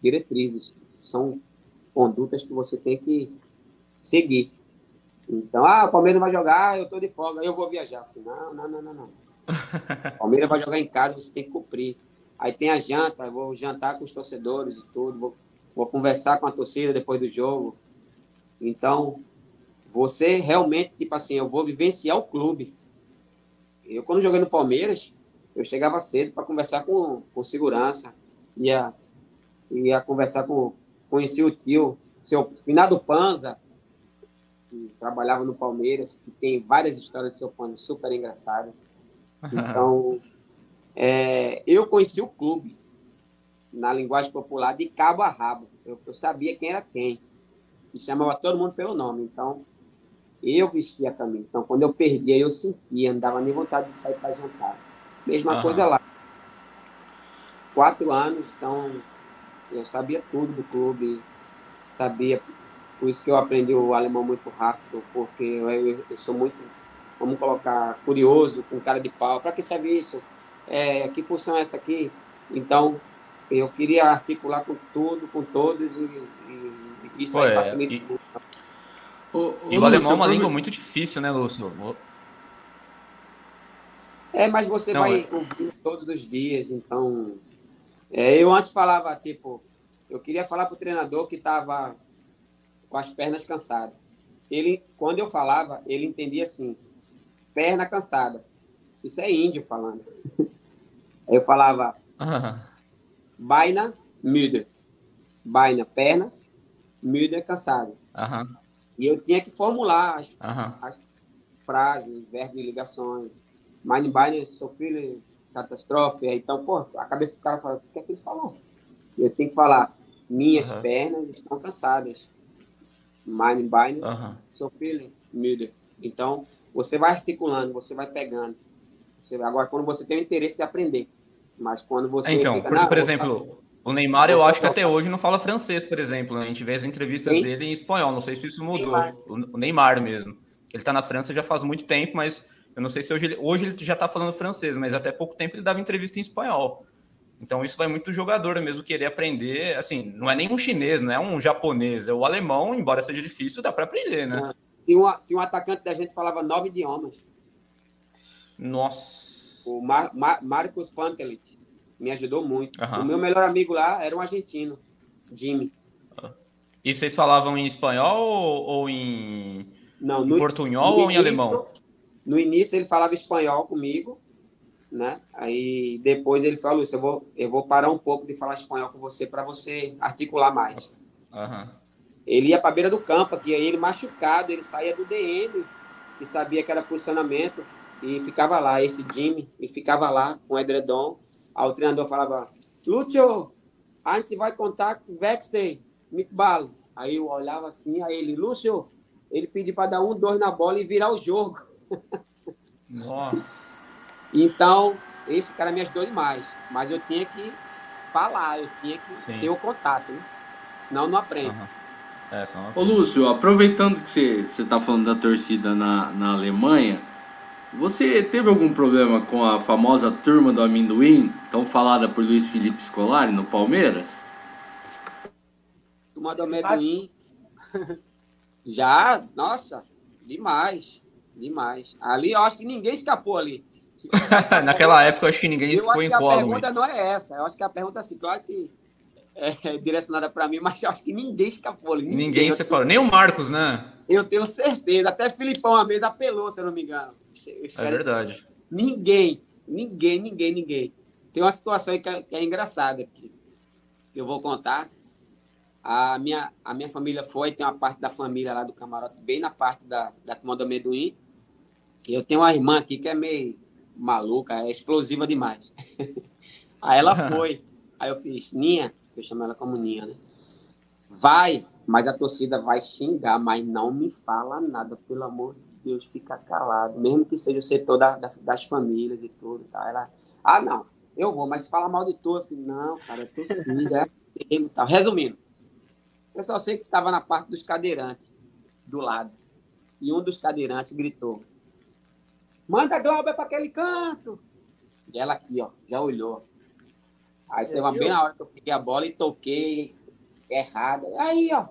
diretrizes. São condutas que você tem que seguir. Então, ah, o Palmeiras vai jogar, eu estou de folga, eu vou viajar. Não, não, não, não, não. *laughs* O Palmeiras vai jogar em casa, você tem que cumprir. Aí tem a janta, eu vou jantar com os torcedores e tudo, vou, vou conversar com a torcida depois do jogo. Então, você realmente, tipo assim, eu vou vivenciar o clube. Eu, quando joguei no Palmeiras, eu chegava cedo para conversar com, com segurança, ia, ia conversar com. Conheci o tio, seu Finado Panza, que trabalhava no Palmeiras, que tem várias histórias de seu Panza super engraçadas. Então, *laughs* é, eu conheci o clube, na linguagem popular, de cabo a rabo. Eu, eu sabia quem era quem. E chamava todo mundo pelo nome. Então, eu vestia a camisa. Então, quando eu perdia, eu sentia, não dava nem vontade de sair para jantar. Mesma uhum. coisa lá. Quatro anos, então eu sabia tudo do clube, sabia. Por isso que eu aprendi o alemão muito rápido, porque eu, eu, eu sou muito, vamos colocar, curioso, com cara de pau. Para que serve isso? É, que função é essa aqui? Então, eu queria articular com tudo, com todos, e, e, e isso Pô, aí facilita é, e... O, o e o alemão é uma língua muito difícil, né, Lúcio? É, mas você Não, vai é... ouvir todos os dias, então. É, eu antes falava, tipo, eu queria falar para o treinador que estava com as pernas cansadas. Ele, quando eu falava, ele entendia assim, perna cansada. Isso é índio falando. Aí *laughs* eu falava, uhum. baina, müde. Baina, perna, Milder cansado. Aham. E eu tinha que formular as, Aham. as frases, verbos e ligações. Mind Binding, sofrer catástrofe. Então, pô, a cabeça do cara fala, o que é que ele falou? Eu tenho que falar, minhas Aham. pernas estão cansadas. Aham. seu feeling, Milder. Então, você vai articulando, você vai pegando. Você, agora, quando você tem o interesse de aprender. Mas quando você. Então, fica, porque, "Não, por vou exemplo, o Neymar, eu acho que só- até hoje não fala francês, por exemplo. A gente vê as entrevistas dele em espanhol. Não sei se isso mudou. Neymar. O Neymar mesmo. Ele tá na França já faz muito tempo, mas eu não sei se hoje ele, hoje ele já tá falando francês, mas até pouco tempo ele dava entrevista em espanhol. Então isso vai muito do jogador mesmo querer aprender. Assim, não é nem um chinês, não é um japonês, é o alemão, embora seja difícil, dá para aprender, né? Tinha, uma, tinha um atacante da gente que falava nove idiomas. Nossa. O Mar, Mar, Marcos Pantelit. Me ajudou muito. Aham. O meu melhor amigo lá era um argentino, Jimmy. E vocês falavam em espanhol ou, ou em, Não, em no, portunhol no ou em início- alemão? No início ele falava espanhol comigo, né? Aí depois ele falou, "Lúcio, eu vou, eu vou parar um pouco de falar espanhol com você para você articular mais. Aham. Ele ia para beira do campo aqui, aí ele machucado, ele saía do DM e sabia que era posicionamento e ficava lá, esse Jimmy, e ficava lá com o edredom. Aí o treinador falava, Lúcio, a gente vai contar com o Vexey, Mitbalo. Aí eu olhava assim, aí ele, Lúcio, ele pediu para dar um, dois na bola e virar o jogo. *laughs* Nossa. Então, esse cara me ajudou demais. Mas eu tinha que falar, eu tinha que Sim. ter o contato, né? Não, não aprende. Aham. É, só uma... Ô Lúcio, aproveitando que você está falando da torcida na, na Alemanha, você teve algum problema com a famosa turma do amendoim, tão falada por Luiz Felipe Scolari no Palmeiras? Turma do amendoim. *laughs* Já, nossa, demais. Demais. Ali eu acho que ninguém escapou ali. *laughs* Naquela época, eu acho que ninguém eu ficou acho em que a pergunta não é essa. Eu acho que a pergunta é assim, claro que é direcionada para mim, mas eu acho que ninguém escapou ali. Ninguém eu separou. Nem o Marcos, né? Eu tenho certeza. Até Filipão uma vez apelou, se eu não me engano. É verdade. Ninguém, ninguém, ninguém, ninguém. Tem uma situação que é, que é engraçada aqui. Eu vou contar. A minha, a minha família foi, tem uma parte da família lá do camarote, bem na parte da, da amendoim. E eu tenho uma irmã aqui que é meio maluca, é explosiva demais. *laughs* Aí ela *laughs* foi. Aí eu fiz, Ninha, eu chamo ela como Ninha, né? Vai, mas a torcida vai xingar, mas não me fala nada, pelo amor de Deus, fica calado, mesmo que seja o setor da, da- das famílias e tudo. Tá? Ela, ah, não, eu vou, mas fala mal de tu. Eu falei, não, cara, é torcida, é tal. Resumindo, eu só sei que estava na parte dos cadeirantes, do lado. E um dos cadeirantes gritou: Manda Glauber para aquele canto. E ela aqui, ó, já olhou. Aí teve uma bem na hora que eu peguei a bola e toquei errada. Aí, ó,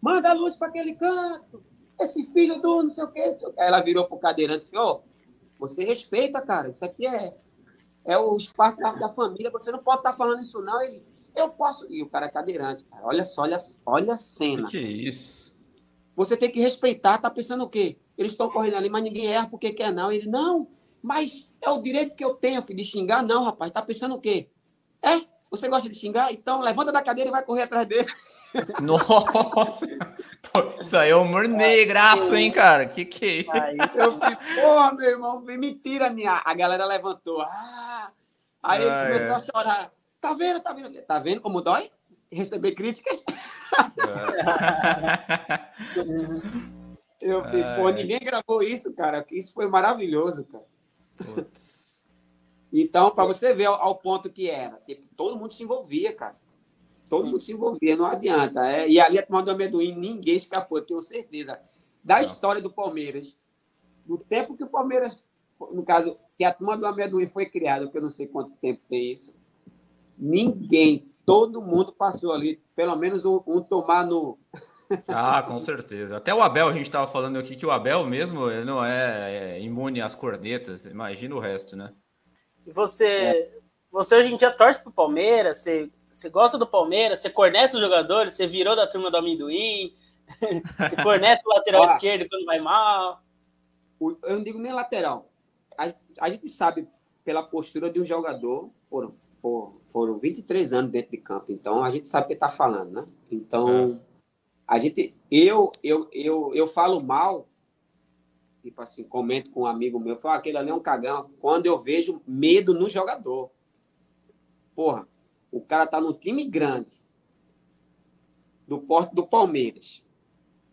manda a luz para aquele canto. Esse filho do não sei o quê. Não sei o quê. Aí ela virou pro cadeirante e falou: Ô, você respeita, cara. Isso aqui é, é o espaço da, da família. Você não pode estar falando isso, não. Ele, eu posso. E o cara é cadeirante, cara. Olha só, olha, olha a cena. Que isso? Você tem que respeitar. Tá pensando o quê? Eles estão correndo ali, mas ninguém erra porque quer, não. Ele, não, mas é o direito que eu tenho, filho, de xingar. Não, rapaz, tá pensando o quê? É? Você gosta de xingar? Então levanta da cadeira e vai correr atrás dele. *laughs* Nossa! Pô, isso aí é humor negraço, hein, cara? Que que é isso? Eu falei, porra, meu irmão, mentira, minha. A galera levantou. Ah! Aí ele Ah, começou é. a chorar. Tá vendo, tá vendo? Tá vendo como dói? Receber críticas? Eu falei, pô, ninguém gravou isso, cara. Isso foi maravilhoso, cara. Putz. Então, para você ver ao, ao ponto que era, tipo, todo mundo se envolvia, cara. Todo mundo se envolvia, não adianta. É, e ali a turma do amendoim, ninguém escapou, tenho certeza. Da história do Palmeiras, do tempo que o Palmeiras, no caso, que a turma do amendoim foi criada, que eu não sei quanto tempo tem isso, ninguém, todo mundo passou ali, pelo menos um, um tomar no. *laughs* Ah, com certeza. Até o Abel, a gente tava falando aqui que o Abel mesmo ele não é, é imune às cornetas. Imagina o resto, né? E você, você hoje em dia torce pro Palmeiras, você, você gosta do Palmeiras, você corneta os jogadores, você virou da turma do amendoim, *laughs* você corneta o lateral Ó. esquerdo quando vai mal. o- Eu não digo nem lateral. A, a gente sabe pela postura de um jogador, foram, foram, foram 23 anos dentro de campo, então a gente sabe o que está falando, né? Então, A gente, eu, eu, eu, eu falo mal, tipo assim, comento com um amigo meu, falo, aquele ali é um cagão, quando eu vejo medo no jogador. Porra, o cara tá no time grande, do porte do Palmeiras,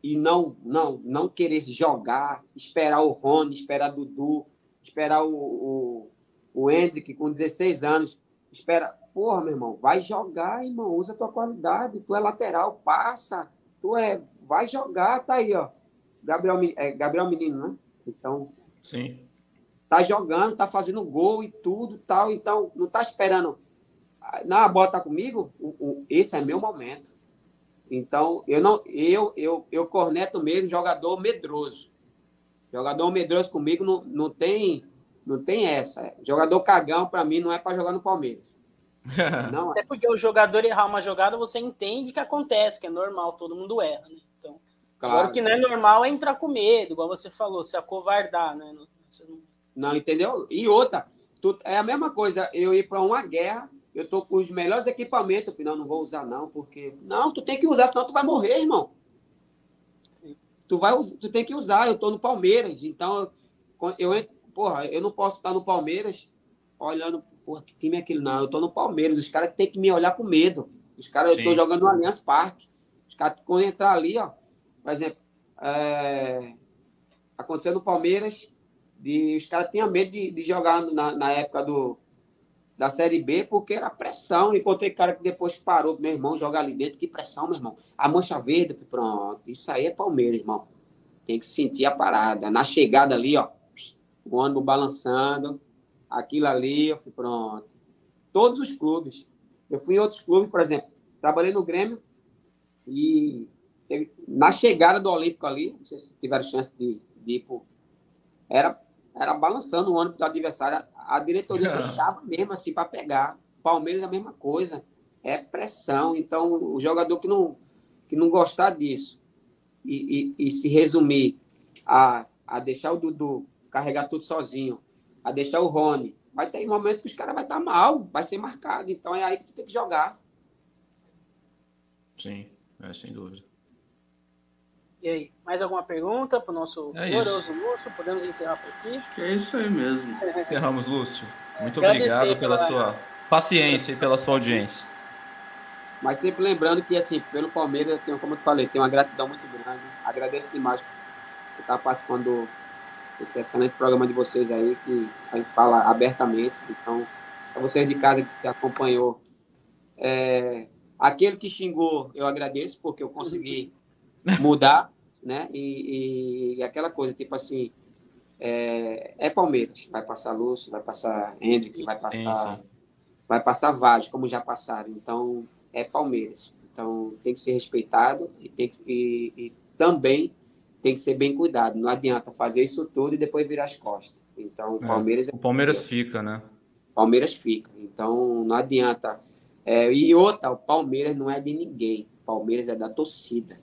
e não, não, não querer jogar, esperar o Rony, esperar o Dudu, esperar o, o, o Hendrick com 16 anos, espera, porra, meu irmão, vai jogar, irmão, usa tua qualidade, tu é lateral, passa, tu é, vai jogar, tá aí, ó. Gabriel, é, Gabriel Menino, né? Então, sim. Tá jogando, tá fazendo gol e tudo, tal, então não tá esperando. Não, a bola tá comigo, o, o, esse é meu momento. Então, eu não eu eu eu corneto mesmo jogador medroso. Jogador medroso comigo não, não tem não tem essa. Jogador cagão para mim não é para jogar no Palmeiras. *laughs* Não, Até porque o jogador errar uma jogada, você entende que acontece, que é normal, todo mundo erra, né? Então, claro. agora o que não é normal é entrar com medo, igual você falou, se acovardar, né? Não, não entendeu? E outra, tu, é a mesma coisa, eu ir para uma guerra, eu tô com os melhores equipamentos, afinal, não vou usar não, porque... Não, tu tem que usar, senão tu vai morrer, irmão. Sim. Tu, vai, tu tem que usar, eu tô no Palmeiras, então, eu, eu porra, eu não posso estar no Palmeiras olhando porra, que time é aquele? Não, eu tô no Palmeiras, os caras têm que me olhar com medo. Os caras, eu tô jogando no Allianz Parque. Os caras, quando entrar ali, ó, por exemplo, é, aconteceu no Palmeiras, de, os caras tinham medo de, de jogar na, na época do, da Série B, porque era pressão. Encontrei cara que depois parou, meu irmão, jogar ali dentro, que pressão, meu irmão. A mancha verde, pronto, isso aí é Palmeiras, irmão. Tem que sentir a parada. Na chegada ali, ó, o ônibus balançando, aquilo ali, eu fui pronto. Todos os clubes. Eu fui em outros clubes, por exemplo, trabalhei no Grêmio e na chegada do Olímpico ali, não sei se tiveram chance de, de ir por, era, era balançando o ônibus do adversário. A, diretoria *laughs* deixava mesmo assim para pegar. Palmeiras é a mesma coisa. É pressão. Então, o jogador que não, que não gostar disso e, e, e se resumir a, a deixar o Dudu carregar tudo sozinho, a deixar o Rony. Vai ter um momento que os caras vão estar mal, vai ser marcado. Então é aí que tu tem que jogar. Sim, é, sem dúvida. E aí, mais alguma pergunta para o nosso é glorioso Lúcio? Podemos encerrar por aqui? Acho que é isso aí mesmo. *laughs* Encerramos, Lúcio. Muito obrigado pela, sua paciência e pela sua audiência. Mas sempre lembrando que, assim, pelo Palmeiras, tenho, como eu te falei, tenho uma gratidão muito grande. Agradeço demais por estar participando esse excelente programa de vocês aí, que a gente fala abertamente. Então, para vocês de casa que acompanhou, é, aquele que xingou, eu agradeço, porque eu consegui mudar, né? E, e aquela coisa, tipo assim, é, é, Palmeiras, vai passar Lúcio, vai passar Hendrick, vai passar, sim, sim. vai passar vários, como já passaram. Então, é Palmeiras. Então, tem que ser respeitado e, tem que, e, e também tem que ser bem cuidado. Não adianta fazer isso tudo e depois virar as costas. Então, o é, Palmeiras. É, o Palmeiras é, fica, né? Palmeiras fica. Então, não adianta. É, e outra, o Palmeiras não é de ninguém. O Palmeiras é da torcida.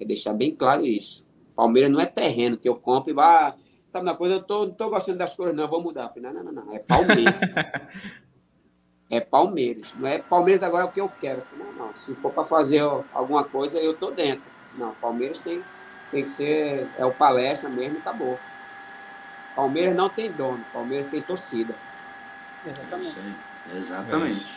É deixar bem claro isso. Palmeiras não é terreno que eu compro e vá. Sabe uma coisa? Eu tô, não tô gostando das coisas, não, vou mudar. Não, não, não, não. É Palmeiras. *laughs* é Palmeiras. Não é Palmeiras agora é o que eu quero. Não, não. Se for para fazer alguma coisa, eu tô dentro. Não, Palmeiras tem tem que ser é o palestra mesmo e acabou. Palmeiras não tem dono, Palmeiras tem torcida. Exatamente. Exatamente.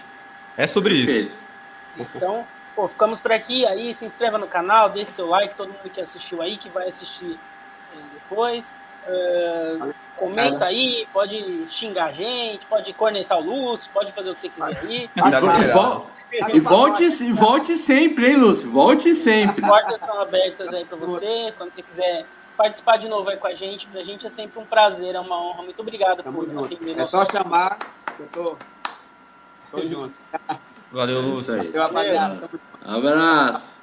É sobre Perfeito. isso. Então, pô, ficamos por aqui. Aí se inscreva no canal, deixe seu like, todo mundo que assistiu aí, que vai assistir eh, depois. Uh, comenta aí, pode xingar a gente, pode cornetar o Lúcio, pode fazer o que você quiser aí. E volte, e volte sempre, hein, Lúcio? Volte sempre. As portas estão abertas aí para você. Quando você quiser participar de novo aí com a gente, para a gente é sempre um prazer, é uma honra. Muito obrigado Tamo por junto. É só chamar, eu tô, tô junto. *laughs* Valeu, Lúcio. Valeu, rapaziada. Abraço.